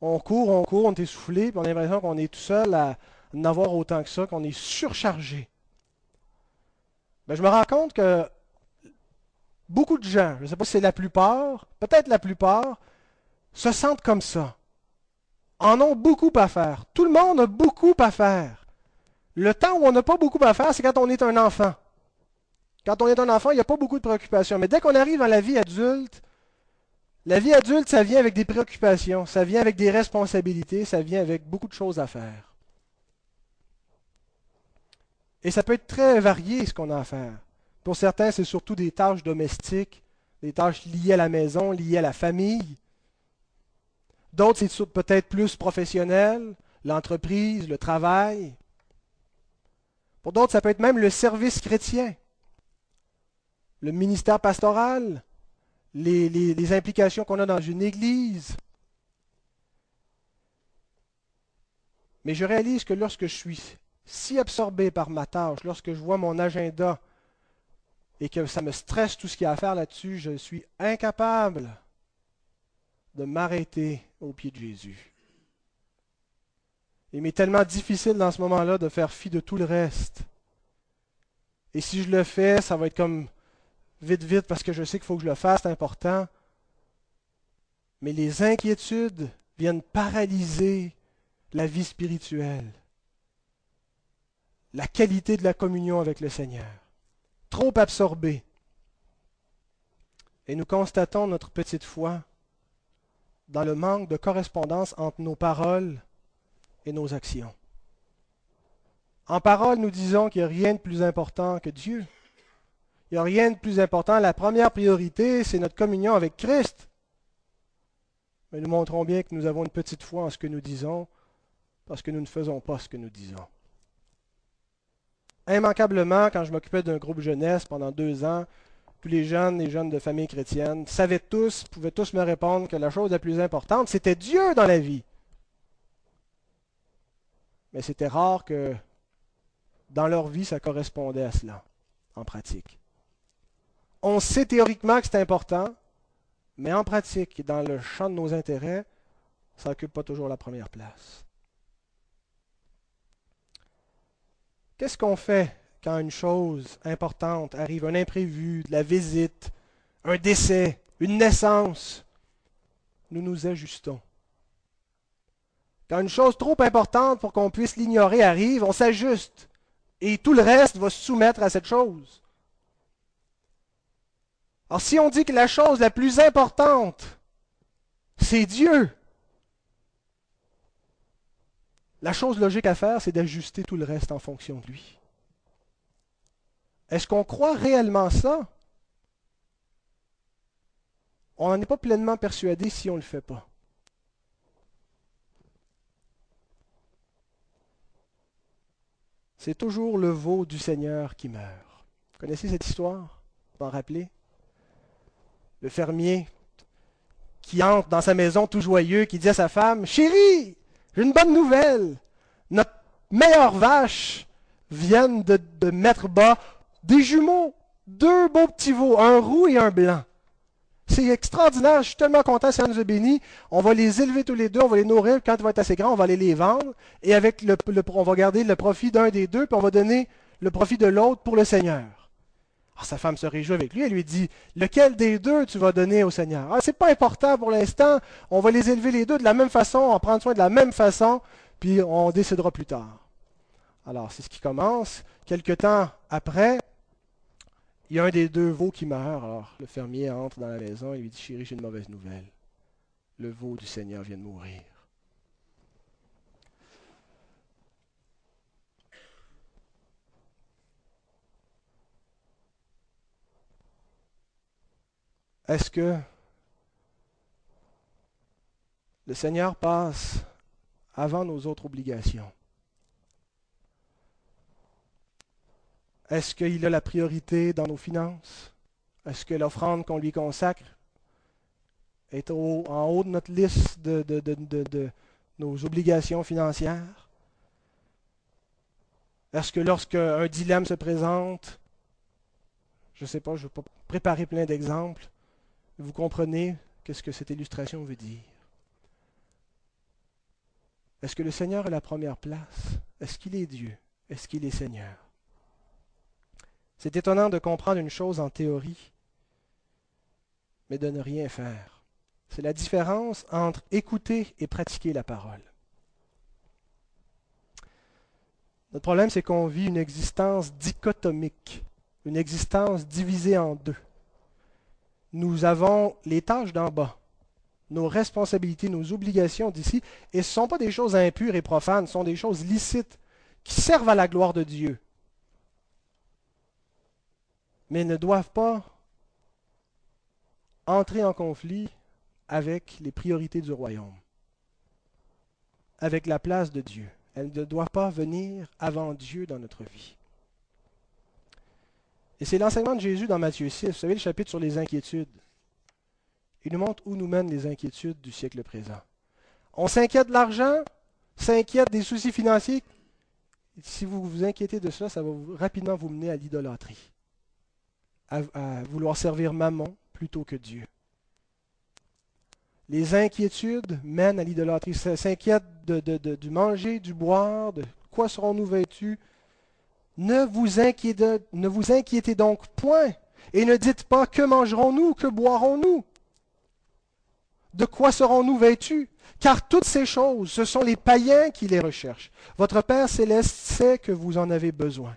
On court, on court, on est essoufflé, puis on a l'impression qu'on est tout seul à, n'avoir autant que ça, qu'on est surchargé. Ben, je me rends compte que beaucoup de gens, je ne sais pas si c'est la plupart, peut-être la plupart, se sentent comme ça. En ont beaucoup à faire. Tout le monde a beaucoup à faire. Le temps où on n'a pas beaucoup à faire, c'est quand on est un enfant. Quand on est un enfant, il n'y a pas beaucoup de préoccupations. Mais dès qu'on arrive à la vie adulte, la vie adulte, ça vient avec des préoccupations, ça vient avec des responsabilités, ça vient avec beaucoup de choses à faire. Et ça peut être très varié ce qu'on a à faire. Pour certains, c'est surtout des tâches domestiques, des tâches liées à la maison, liées à la famille. D'autres, c'est peut-être plus professionnel, l'entreprise, le travail. Pour d'autres, ça peut être même le service chrétien, le ministère pastoral, les, les implications qu'on a dans une église. Mais je réalise que lorsque je suis si absorbé par ma tâche, lorsque je vois mon agenda et que ça me stresse tout ce qu'il y a à faire là-dessus, je suis incapable de m'arrêter au pied de Jésus. Il m'est tellement difficile dans ce moment-là de faire fi de tout le reste. Et si je le fais, ça va être comme vite, vite, parce que je sais qu'il faut que je le fasse, c'est important. Mais les inquiétudes viennent paralyser la vie spirituelle, la qualité de la communion avec le Seigneur. Trop absorbé. Et nous constatons notre petite foi dans le manque de correspondance entre nos paroles et nos actions. En parole, nous disons qu'il n'y a rien de plus important que Dieu. Il n'y a rien de plus important. La première priorité, c'est notre communion avec Christ. Mais nous montrons bien que nous avons une petite foi en ce que nous disons, parce que nous ne faisons pas ce que nous disons. Immanquablement, quand je m'occupais d'un groupe jeunesse pendant deux ans, tous les jeunes, les jeunes de famille chrétienne, savaient tous, pouvaient tous me répondre que la chose la plus importante, c'était Dieu dans la vie. Mais c'était rare que dans leur vie, ça correspondait à cela, en pratique. On sait théoriquement que c'est important, mais en pratique, dans le champ de nos intérêts, ça n'occupe pas toujours la première place. Qu'est-ce qu'on fait quand une chose importante arrive, un imprévu, de la visite, un décès, une naissance? Nous nous ajustons. Quand une chose trop importante pour qu'on puisse l'ignorer arrive, on s'ajuste. Et tout le reste va se soumettre à cette chose. Alors si on dit que la chose la plus importante, c'est Dieu, la chose logique à faire, c'est d'ajuster tout le reste en fonction de lui. Est-ce qu'on croit réellement ça? On n'en est pas pleinement persuadé si on ne le fait pas. C'est toujours le veau du Seigneur qui meurt. Vous connaissez cette histoire? Vous en rappelez? Le fermier qui entre dans sa maison tout joyeux, qui dit à sa femme, Chérie, j'ai une bonne nouvelle. Notre meilleure vache vient de, mettre bas des jumeaux, deux beaux petits veaux, un roux et un blanc. C'est extraordinaire, je suis tellement content, ça nous a bénis. On va les élever tous les deux, on va les nourrir, quand ils vont être assez grands, on va aller les vendre, et avec le, on va garder le profit d'un des deux, puis on va donner le profit de l'autre pour le Seigneur. Alors, sa femme se réjouit avec lui, elle lui dit, lequel des deux tu vas donner au Seigneur? Ah, c'est pas important pour l'instant, on va les élever les deux de la même façon, on va prendre soin de la même façon, puis on décidera plus tard. Alors, c'est ce qui commence. Quelque temps après, il y a un des deux veaux qui meurt. Alors, le fermier entre dans la maison et lui dit Chérie, j'ai une mauvaise nouvelle. Le veau du Seigneur vient de mourir. Est-ce que le Seigneur passe avant nos autres obligations? Est-ce qu'il a la priorité dans nos finances? Est-ce que l'offrande qu'on lui consacre est en haut de notre liste de, de nos obligations financières? Est-ce que lorsque un dilemme se présente, je ne sais pas, je ne vais pas préparer plein d'exemples, vous comprenez qu'est-ce que cette illustration veut dire? Est-ce que le Seigneur est la première place? Est-ce qu'il est Dieu? Est-ce qu'il est Seigneur? C'est étonnant de comprendre une chose en théorie, mais de ne rien faire. C'est la différence entre écouter et pratiquer la parole. Notre problème, c'est qu'on vit une existence dichotomique, une existence divisée en deux. Nous avons les tâches d'en bas, nos responsabilités, nos obligations d'ici, et ce ne sont pas des choses impures et profanes, ce sont des choses licites qui servent à la gloire de Dieu, mais ne doivent pas entrer en conflit avec les priorités du royaume, avec la place de Dieu. Elles ne doivent pas venir avant Dieu dans notre vie. Et c'est l'enseignement de Jésus dans Matthieu 6, vous savez le chapitre sur les inquiétudes. Il nous montre où nous mènent les inquiétudes du siècle présent. On s'inquiète de l'argent, s'inquiète des soucis financiers. Si vous vous inquiétez de cela, ça va rapidement vous mener à l'idolâtrie, à, vouloir servir maman plutôt que Dieu. Les inquiétudes mènent à l'idolâtrie. S'inquiète de, du manger, du boire, de quoi serons-nous vêtus? Ne vous, inquiétez, donc point et ne dites pas que mangerons-nous, que boirons-nous, de quoi serons-nous vêtus? Car toutes ces choses, ce sont les païens qui les recherchent. Votre Père céleste sait que vous en avez besoin.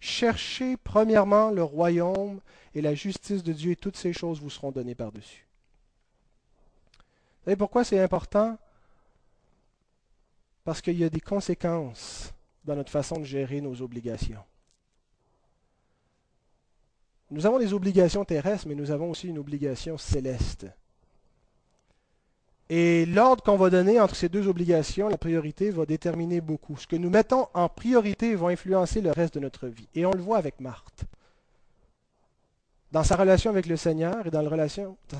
Cherchez premièrement le royaume et la justice de Dieu et toutes ces choses vous seront données par-dessus. Vous savez pourquoi c'est important? Parce qu'il y a des conséquences dans notre façon de gérer nos obligations. Nous avons des obligations terrestres, mais nous avons aussi une obligation céleste. Et l'ordre qu'on va donner entre ces deux obligations, la priorité, va déterminer beaucoup. Ce que nous mettons en priorité va influencer le reste de notre vie. Et on le voit avec Marthe. Dans sa relation avec le Seigneur et dans,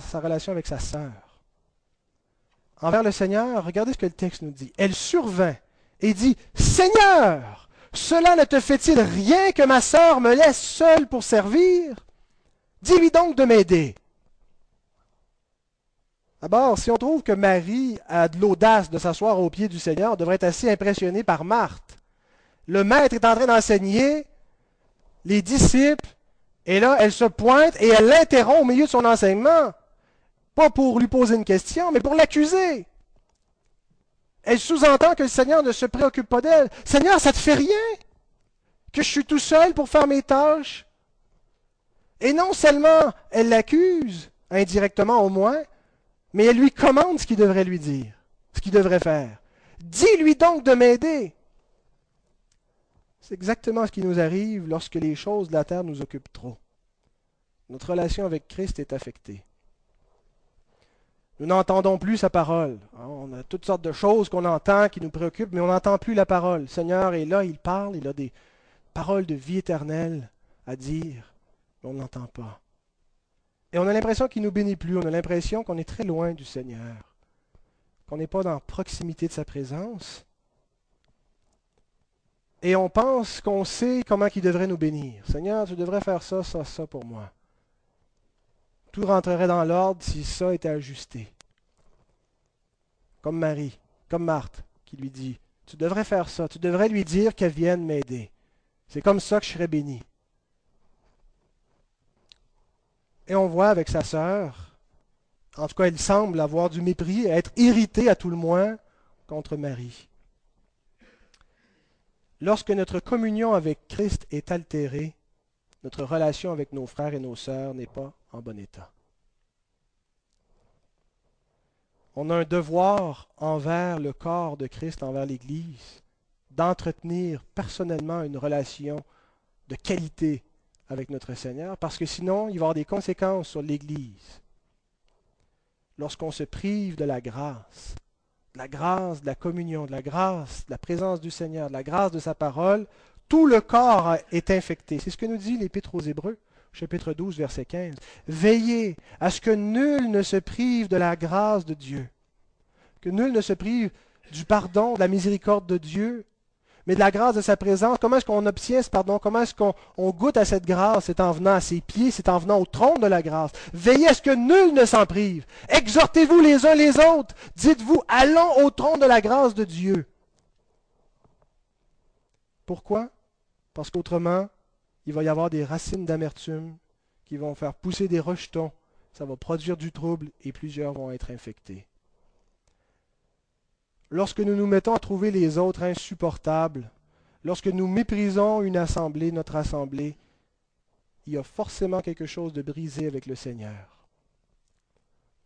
sa relation avec sa sœur. Envers le Seigneur, regardez ce que le texte nous dit. Elle survint et dit, Seigneur, cela ne te fait-il rien que ma sœur me laisse seule pour servir? Dis-lui donc de m'aider. D'abord, si on trouve que Marie a de l'audace de s'asseoir aux pieds du Seigneur, devrait être assez impressionné par Marthe. Le maître est en train d'enseigner, les disciples, et là, elle se pointe et elle l'interrompt au milieu de son enseignement. Pas pour lui poser une question, mais pour l'accuser. Elle sous-entend que le Seigneur ne se préoccupe pas d'elle. Seigneur, ça te fait rien que je suis tout seul pour faire mes tâches? Et non seulement elle l'accuse, indirectement au moins, mais elle lui commande ce qu'il devrait lui dire, ce qu'il devrait faire. Dis-lui donc de m'aider. C'est exactement ce qui nous arrive lorsque les choses de la terre nous occupent trop. Notre relation avec Christ est affectée. Nous n'entendons plus sa parole. On a toutes sortes de choses qu'on entend qui nous préoccupent, mais on n'entend plus la parole. Le Seigneur est là, il parle, il a des paroles de vie éternelle à dire, mais on n'entend pas. Et on a l'impression qu'il ne nous bénit plus. On a l'impression qu'on est très loin du Seigneur. Qu'on n'est pas dans proximité de sa présence. Et on pense qu'on sait comment il devrait nous bénir. Seigneur, tu devrais faire ça, ça, ça pour moi. Tout rentrerait dans l'ordre si ça était ajusté. Comme Marie, comme Marthe, qui lui dit, tu devrais faire ça, tu devrais lui dire qu'elle vienne m'aider. C'est comme ça que je serais béni. Et on voit avec sa sœur, en tout cas, elle semble avoir du mépris, être irritée à tout le moins contre Marie. Lorsque notre communion avec Christ est altérée, notre relation avec nos frères et nos sœurs n'est pas en bon état. On a un devoir envers le corps de Christ, envers l'Église, d'entretenir personnellement une relation de qualité avec notre Seigneur, parce que sinon, il va y avoir des conséquences sur l'Église. Lorsqu'on se prive de la grâce, de la grâce de la communion, de la grâce de la présence du Seigneur, de la grâce de sa parole, tout le corps est infecté. C'est ce que nous dit l'Épître aux Hébreux, chapitre 12, verset 15. Veillez à ce que nul ne se prive de la grâce de Dieu, que nul ne se prive du pardon, de la miséricorde de Dieu, mais de la grâce de sa présence. Comment est-ce qu'on obtient ce pardon? Comment est-ce qu'on goûte à cette grâce? C'est en venant à ses pieds, c'est en venant au trône de la grâce. Veillez à ce que nul ne s'en prive. Exhortez-vous les uns les autres. Dites-vous, allons au trône de la grâce de Dieu. Pourquoi? Parce qu'autrement, il va y avoir des racines d'amertume qui vont faire pousser des rejetons. Ça va produire du trouble et plusieurs vont être infectés. Lorsque nous nous mettons à trouver les autres insupportables, lorsque nous méprisons une assemblée, notre assemblée, il y a forcément quelque chose de brisé avec le Seigneur.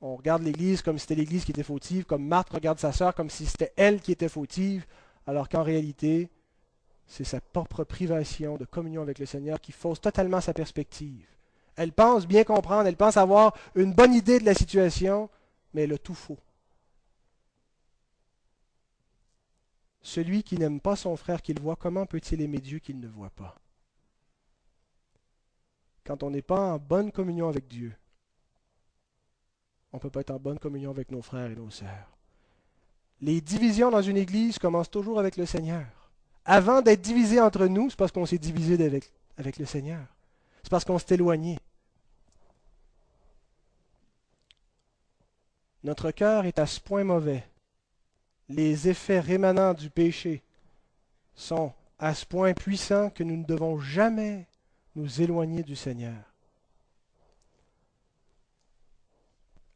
On regarde l'Église comme si c'était l'Église qui était fautive, comme Marthe regarde sa sœur comme si c'était elle qui était fautive, alors qu'en réalité, c'est sa propre privation de communion avec le Seigneur qui fausse totalement sa perspective. Elle pense bien comprendre, elle pense avoir une bonne idée de la situation, mais elle a tout faux. Celui qui n'aime pas son frère qu'il voit, comment peut-il aimer Dieu qu'il ne voit pas? Quand on n'est pas en bonne communion avec Dieu, on ne peut pas être en bonne communion avec nos frères et nos sœurs. Les divisions dans une église commencent toujours avec le Seigneur. Avant d'être divisés entre nous, c'est parce qu'on s'est divisé avec, avec le Seigneur. C'est parce qu'on s'est éloigné. Notre cœur est à ce point mauvais. Les effets rémanents du péché sont à ce point puissants que nous ne devons jamais nous éloigner du Seigneur.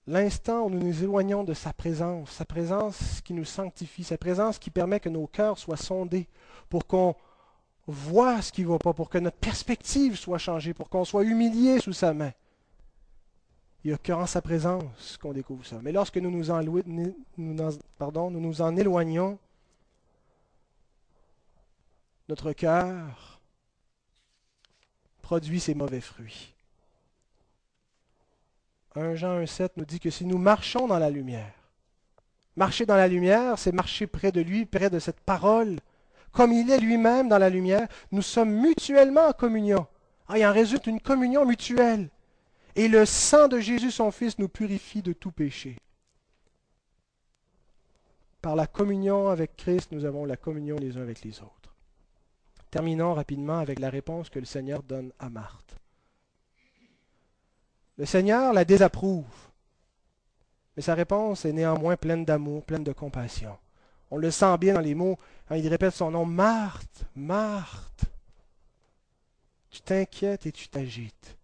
L'instant où nous nous éloignons de sa présence, sa présence qui nous sanctifie, sa présence qui permet que nos cœurs soient sondés pour qu'on voit ce qui ne va pas, pour que notre perspective soit changée, pour qu'on soit humilié sous sa main. Il n'y a qu'en sa présence qu'on découvre ça. Mais lorsque nous nous en, nous, nous en éloignons, notre cœur produit ses mauvais fruits. 1 Jean 1,7 nous dit que si nous marchons dans la lumière, marcher dans la lumière, c'est marcher près de lui, près de cette parole, comme il est lui-même dans la lumière, nous sommes mutuellement en communion. Ah, il en résulte une communion mutuelle. Et le sang de Jésus, son Fils, nous purifie de tout péché. Par la communion avec Christ, nous avons la communion les uns avec les autres. Terminons rapidement avec la réponse que le Seigneur donne à Marthe. Le Seigneur la désapprouve, mais sa réponse est néanmoins pleine d'amour, pleine de compassion. On le sent bien dans les mots quand il répète son nom, Marthe, Marthe. Tu t'inquiètes et tu t'agites.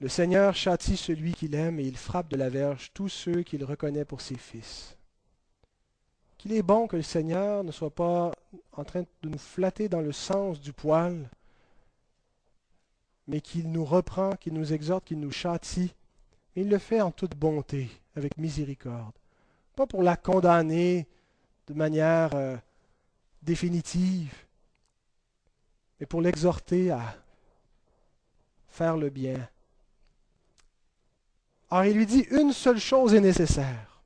Le Seigneur châtie celui qu'il aime et il frappe de la verge tous ceux qu'il reconnaît pour ses fils. Qu'il est bon que le Seigneur ne soit pas en train de nous flatter dans le sens du poil, mais qu'il nous reprend, qu'il nous exhorte, qu'il nous châtie. Mais il le fait en toute bonté, avec miséricorde. Pas pour la condamner de manière euh, définitive, mais pour l'exhorter à faire le bien, alors il lui dit, une seule chose est nécessaire.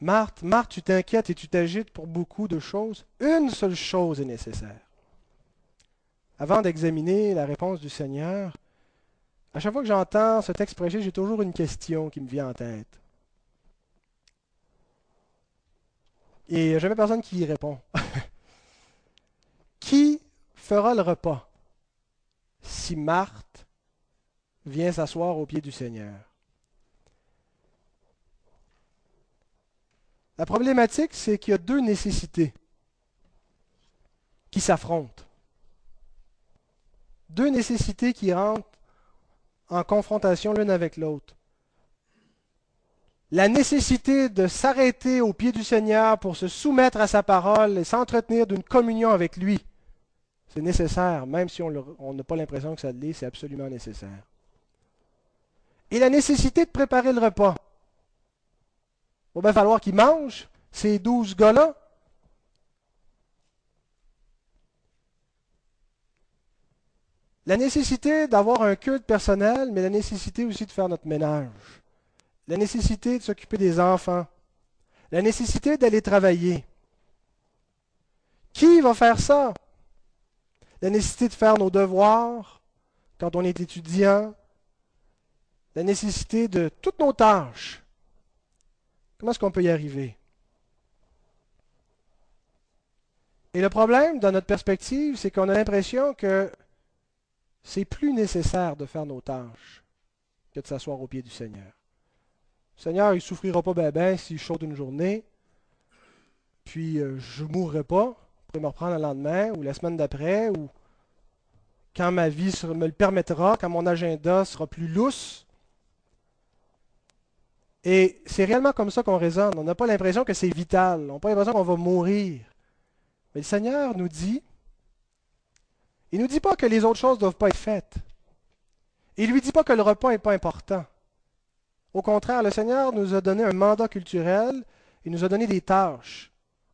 Marthe, Marthe, tu t'inquiètes et tu t'agites pour beaucoup de choses. Une seule chose est nécessaire. Avant d'examiner la réponse du Seigneur, à chaque fois que j'entends ce texte prêché, j'ai toujours une question qui me vient en tête. Et jamais personne qui y répond. [LAUGHS] qui fera le repas si Marthe vient s'asseoir au pied du Seigneur? La problématique, c'est qu'il y a deux nécessités qui s'affrontent. Deux nécessités qui rentrent en confrontation l'une avec l'autre. La nécessité de s'arrêter au pied du Seigneur pour se soumettre à sa parole et s'entretenir d'une communion avec lui. C'est nécessaire, même si on n'a pas l'impression que ça l'est, c'est absolument nécessaire et la nécessité de préparer le repas. Il va falloir qu'ils mangent, ces douze gars-là. La nécessité d'avoir un culte personnel, mais la nécessité aussi de faire notre ménage. La nécessité de s'occuper des enfants. La nécessité d'aller travailler. Qui va faire ça? La nécessité de faire nos devoirs quand on est étudiant, la nécessité de toutes nos tâches. Comment est-ce qu'on peut y arriver? Et le problème, dans notre perspective, c'est qu'on a l'impression que c'est plus nécessaire de faire nos tâches que de s'asseoir au pied du Seigneur. Le Seigneur, il ne souffrira pas bien ben s'il chaude une journée, puis euh, je ne mourrai pas, je pourrais me reprendre le lendemain ou la semaine d'après, ou quand ma vie me le permettra, quand mon agenda sera plus lousse, et c'est réellement comme ça qu'on raisonne. On n'a pas l'impression que c'est vital. On n'a pas l'impression qu'on va mourir. Mais le Seigneur nous dit, il ne nous dit pas que les autres choses ne doivent pas être faites. Il ne lui dit pas que le repas n'est pas important. Au contraire, le Seigneur nous a donné un mandat culturel, il nous a donné des tâches.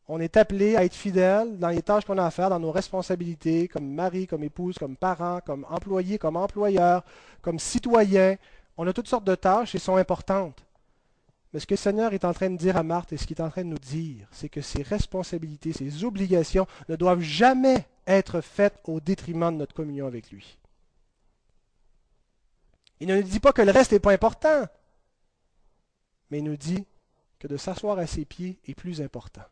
On est appelé à être fidèle dans les tâches qu'on a à faire, dans nos responsabilités, comme mari, comme épouse, comme parent, comme employé, comme employeur, comme citoyen. On a toutes sortes de tâches et sont importantes. Mais ce que le Seigneur est en train de dire à Marthe et ce qu'il est en train de nous dire, c'est que ses responsabilités, ses obligations ne doivent jamais être faites au détriment de notre communion avec lui. Il ne nous dit pas que le reste n'est pas important, mais il nous dit que de s'asseoir à ses pieds est plus important.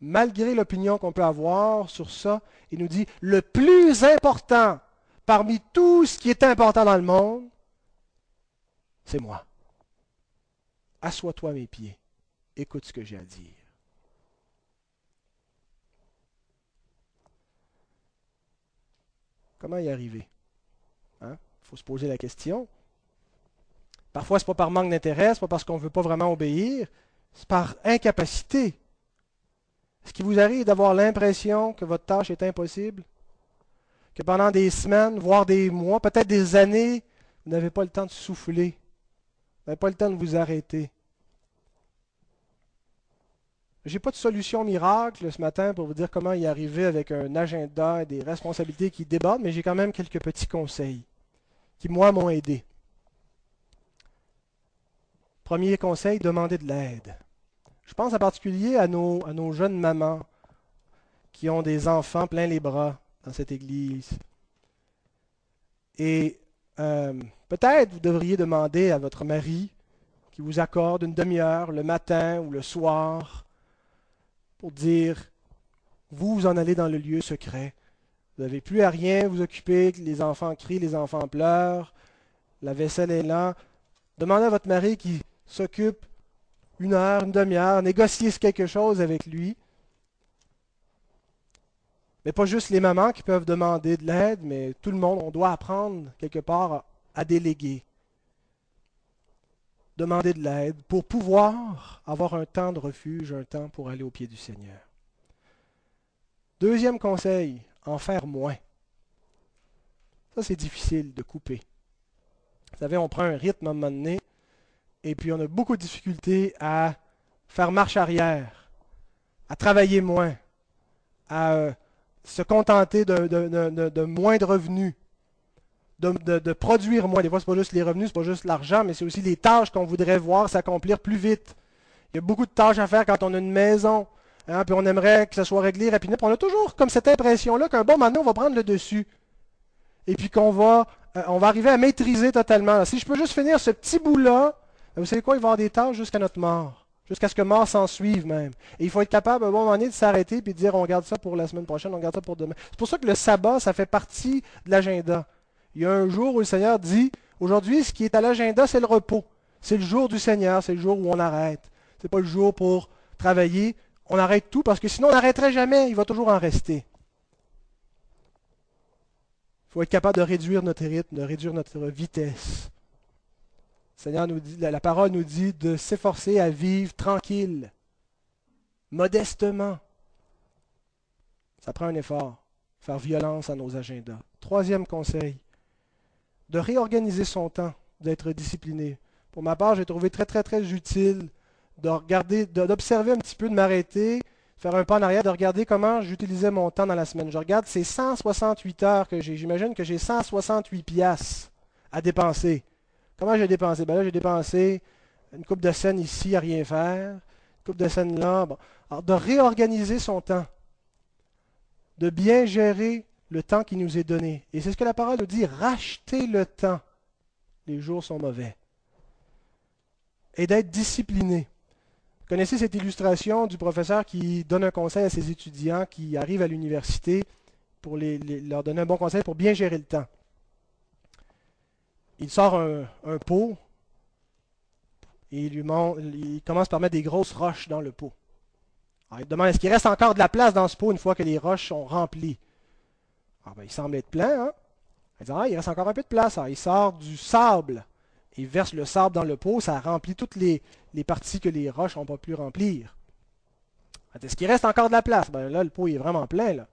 Malgré l'opinion qu'on peut avoir sur ça, il nous dit le plus important parmi tout ce qui est important dans le monde, c'est moi. Assois-toi mes pieds. Écoute ce que j'ai à dire. Comment y arriver? Il hein? faut se poser la question. Parfois, ce n'est pas par manque d'intérêt, ce pas parce qu'on ne veut pas vraiment obéir, c'est par incapacité. Est-ce qu'il vous arrive d'avoir l'impression que votre tâche est impossible? Que pendant des semaines, voire des mois, peut-être des années, vous n'avez pas le temps de souffler? N'avez pas le temps de vous arrêter. Je n'ai pas de solution miracle ce matin pour vous dire comment y arriver avec un agenda et des responsabilités qui débordent, mais j'ai quand même quelques petits conseils qui, moi, m'ont aidé. Premier conseil, demandez de l'aide. Je pense en particulier à nos, à nos jeunes mamans qui ont des enfants plein les bras dans cette église. Et euh, peut-être vous devriez demander à votre mari qui vous accorde une demi-heure le matin ou le soir pour dire, vous, vous en allez dans le lieu secret. Vous n'avez plus à rien vous occuper, les enfants crient, les enfants pleurent, la vaisselle est là. Demandez à votre mari qui s'occupe une heure, une demi-heure, négocier quelque chose avec lui. Mais pas juste les mamans qui peuvent demander de l'aide, mais tout le monde, on doit apprendre quelque part à déléguer demander de l'aide pour pouvoir avoir un temps de refuge, un temps pour aller au pied du Seigneur. Deuxième conseil, en faire moins. Ça, c'est difficile de couper. Vous savez, on prend un rythme à un moment donné, et puis on a beaucoup de difficultés à faire marche arrière, à travailler moins, à euh, se contenter de, de moins de produire moins. Des fois, ce n'est pas juste les revenus, ce n'est pas juste l'argent, mais c'est aussi les tâches qu'on voudrait voir s'accomplir plus vite. Il y a beaucoup de tâches à faire quand on a une maison, hein, puis on aimerait que ça soit réglé rapidement. on a toujours comme cette impression-là qu'un bon moment, on va prendre le dessus. Et puis qu'on va, euh, on va arriver à maîtriser totalement. Si je peux juste finir ce petit bout-là, vous savez quoi, il va y avoir des tâches jusqu'à notre mort. Jusqu'à ce que mort s'en suive même. Et il faut être capable, à un moment donné, de s'arrêter et de dire on garde ça pour la semaine prochaine, on garde ça pour demain. C'est pour ça que le sabbat, ça fait partie de l'agenda. Il y a un jour où le Seigneur dit, aujourd'hui, ce qui est à l'agenda, c'est le repos. C'est le jour du Seigneur, c'est le jour où on arrête. Ce n'est pas le jour pour travailler. On arrête tout parce que sinon on n'arrêterait jamais, il va toujours en rester. Il faut être capable de réduire notre rythme, de réduire notre vitesse. Seigneur la parole nous dit de s'efforcer à vivre tranquille, modestement. Ça prend un effort, faire violence à nos agendas. Troisième conseil, de réorganiser son temps, d'être discipliné. Pour ma part, j'ai trouvé très, très, très utile de regarder, d'observer un petit peu, de m'arrêter, faire un pas en arrière, de regarder comment j'utilisais mon temps dans la semaine. Je regarde ces 168 heures que j'ai. J'imagine que j'ai 168 piastres à dépenser. Comment j'ai dépensé? Ben là, j'ai dépensé une coupe de scène ici à rien faire, une coupe de scène là. Alors, de réorganiser son temps, de bien gérer le temps qui nous est donné. Et c'est ce que la parole nous dit, racheter le temps. Les jours sont mauvais. Et d'être discipliné. Vous connaissez cette illustration du professeur qui donne un conseil à ses étudiants qui arrivent à l'université pour leur donner un bon conseil pour bien gérer le temps. Il sort un, pot et il commence par mettre des grosses roches dans le pot. il demande est-ce qu'il reste encore de la place dans ce pot une fois que les roches sont remplies? Ah, ben, il semble être plein. Hein? Il ah, il reste encore un peu de place. il sort du sable. Il verse le sable dans le pot. Ça remplit toutes les, parties que les roches n'ont pas pu remplir. Est-ce qu'il reste encore de la place? Ben, là, le pot est vraiment plein. Là.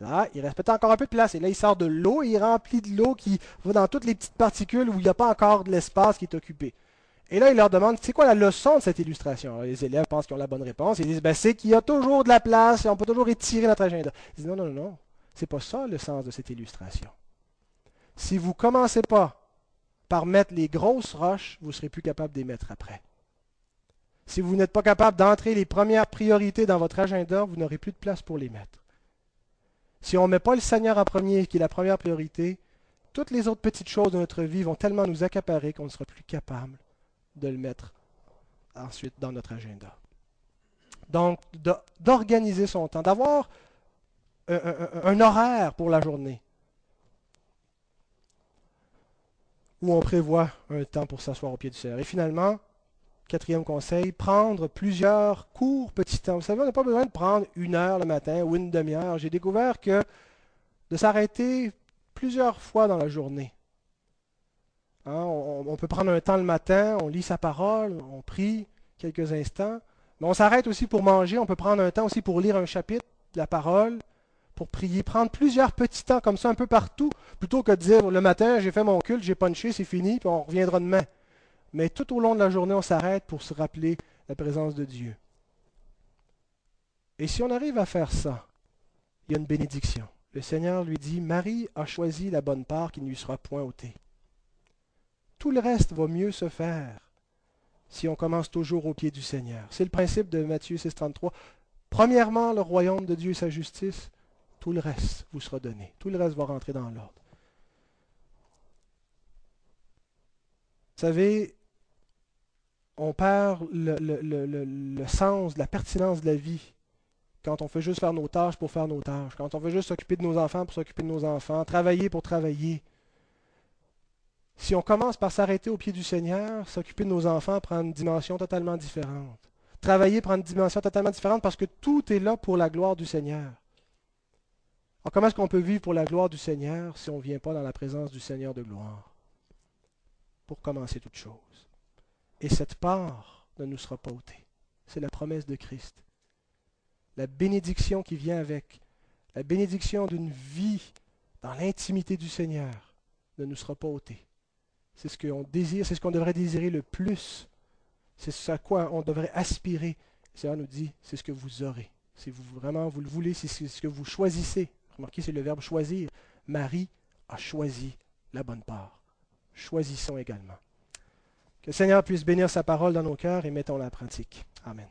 Là, il reste peut-être encore un peu de place. Et là, il sort de l'eau et il remplit de l'eau qui va dans toutes les petites particules où il n'y a pas encore de l'espace qui est occupé. Et là, il leur demande, c'est quoi la leçon de cette illustration? les élèves pensent qu'ils ont la bonne réponse. Ils disent, ben, c'est qu'il y a toujours de la place et on peut toujours étirer notre agenda. Ils disent, non, non, non. N'est pas ça le sens de cette illustration. Si vous ne commencez pas par mettre les grosses roches, vous ne serez plus capable les mettre après. Si vous n'êtes pas capable d'entrer les premières priorités dans votre agenda, vous n'aurez plus de place pour les mettre. Si on ne met pas le Seigneur en premier, qui est la première priorité, toutes les autres petites choses de notre vie vont tellement nous accaparer qu'on ne sera plus capable de le mettre ensuite dans notre agenda. Donc, d'organiser son temps, d'avoir un, horaire pour la journée. où on prévoit un temps pour s'asseoir au pied du Seigneur. Et finalement, quatrième conseil, prendre plusieurs courts petits temps. Vous savez, on n'a pas besoin de prendre une heure le matin ou une demi-heure. J'ai découvert que de s'arrêter plusieurs fois dans la journée. Hein, on, peut prendre un temps le matin, on lit sa parole, on prie quelques instants, mais on s'arrête aussi pour manger, on peut prendre un temps aussi pour lire un chapitre de la parole, pour prier, prendre plusieurs petits temps comme ça un peu partout, plutôt que de dire le matin j'ai fait mon culte, j'ai punché, c'est fini, puis on reviendra demain. Mais tout au long de la journée, on s'arrête pour se rappeler la présence de Dieu. Et si on arrive à faire ça, il y a une bénédiction. Le Seigneur lui dit, Marie a choisi la bonne part qui ne lui sera point ôtée. Tout le reste va mieux se faire si on commence toujours au pied du Seigneur. C'est le principe de Matthieu 6,33. Premièrement, le royaume de Dieu et sa justice, tout le reste vous sera donné. Tout le reste va rentrer dans l'ordre. Vous savez, on perd le, sens, la pertinence de la vie quand on fait juste faire nos tâches pour faire nos tâches, quand on veut juste s'occuper de nos enfants pour s'occuper de nos enfants, travailler pour travailler. Si on commence par s'arrêter au pied du Seigneur, s'occuper de nos enfants prend une dimension totalement différente. Travailler prend une dimension totalement différente parce que tout est là pour la gloire du Seigneur. Alors comment est-ce qu'on peut vivre pour la gloire du Seigneur si on ne vient pas dans la présence du Seigneur de gloire? Pour commencer toute chose. Et cette part ne nous sera pas ôtée. C'est la promesse de Christ. La bénédiction qui vient avec, la bénédiction d'une vie dans l'intimité du Seigneur ne nous sera pas ôtée. C'est ce qu'on désire, c'est ce qu'on devrait désirer le plus. C'est ce à quoi on devrait aspirer. Le Seigneur nous dit, c'est ce que vous aurez. Si vous vraiment vous le voulez, c'est ce que vous choisissez. Remarquez, c'est le verbe choisir. Marie a choisi la bonne part. Choisissons également. Que le Seigneur puisse bénir sa parole dans nos cœurs et mettons-la en pratique. Amen.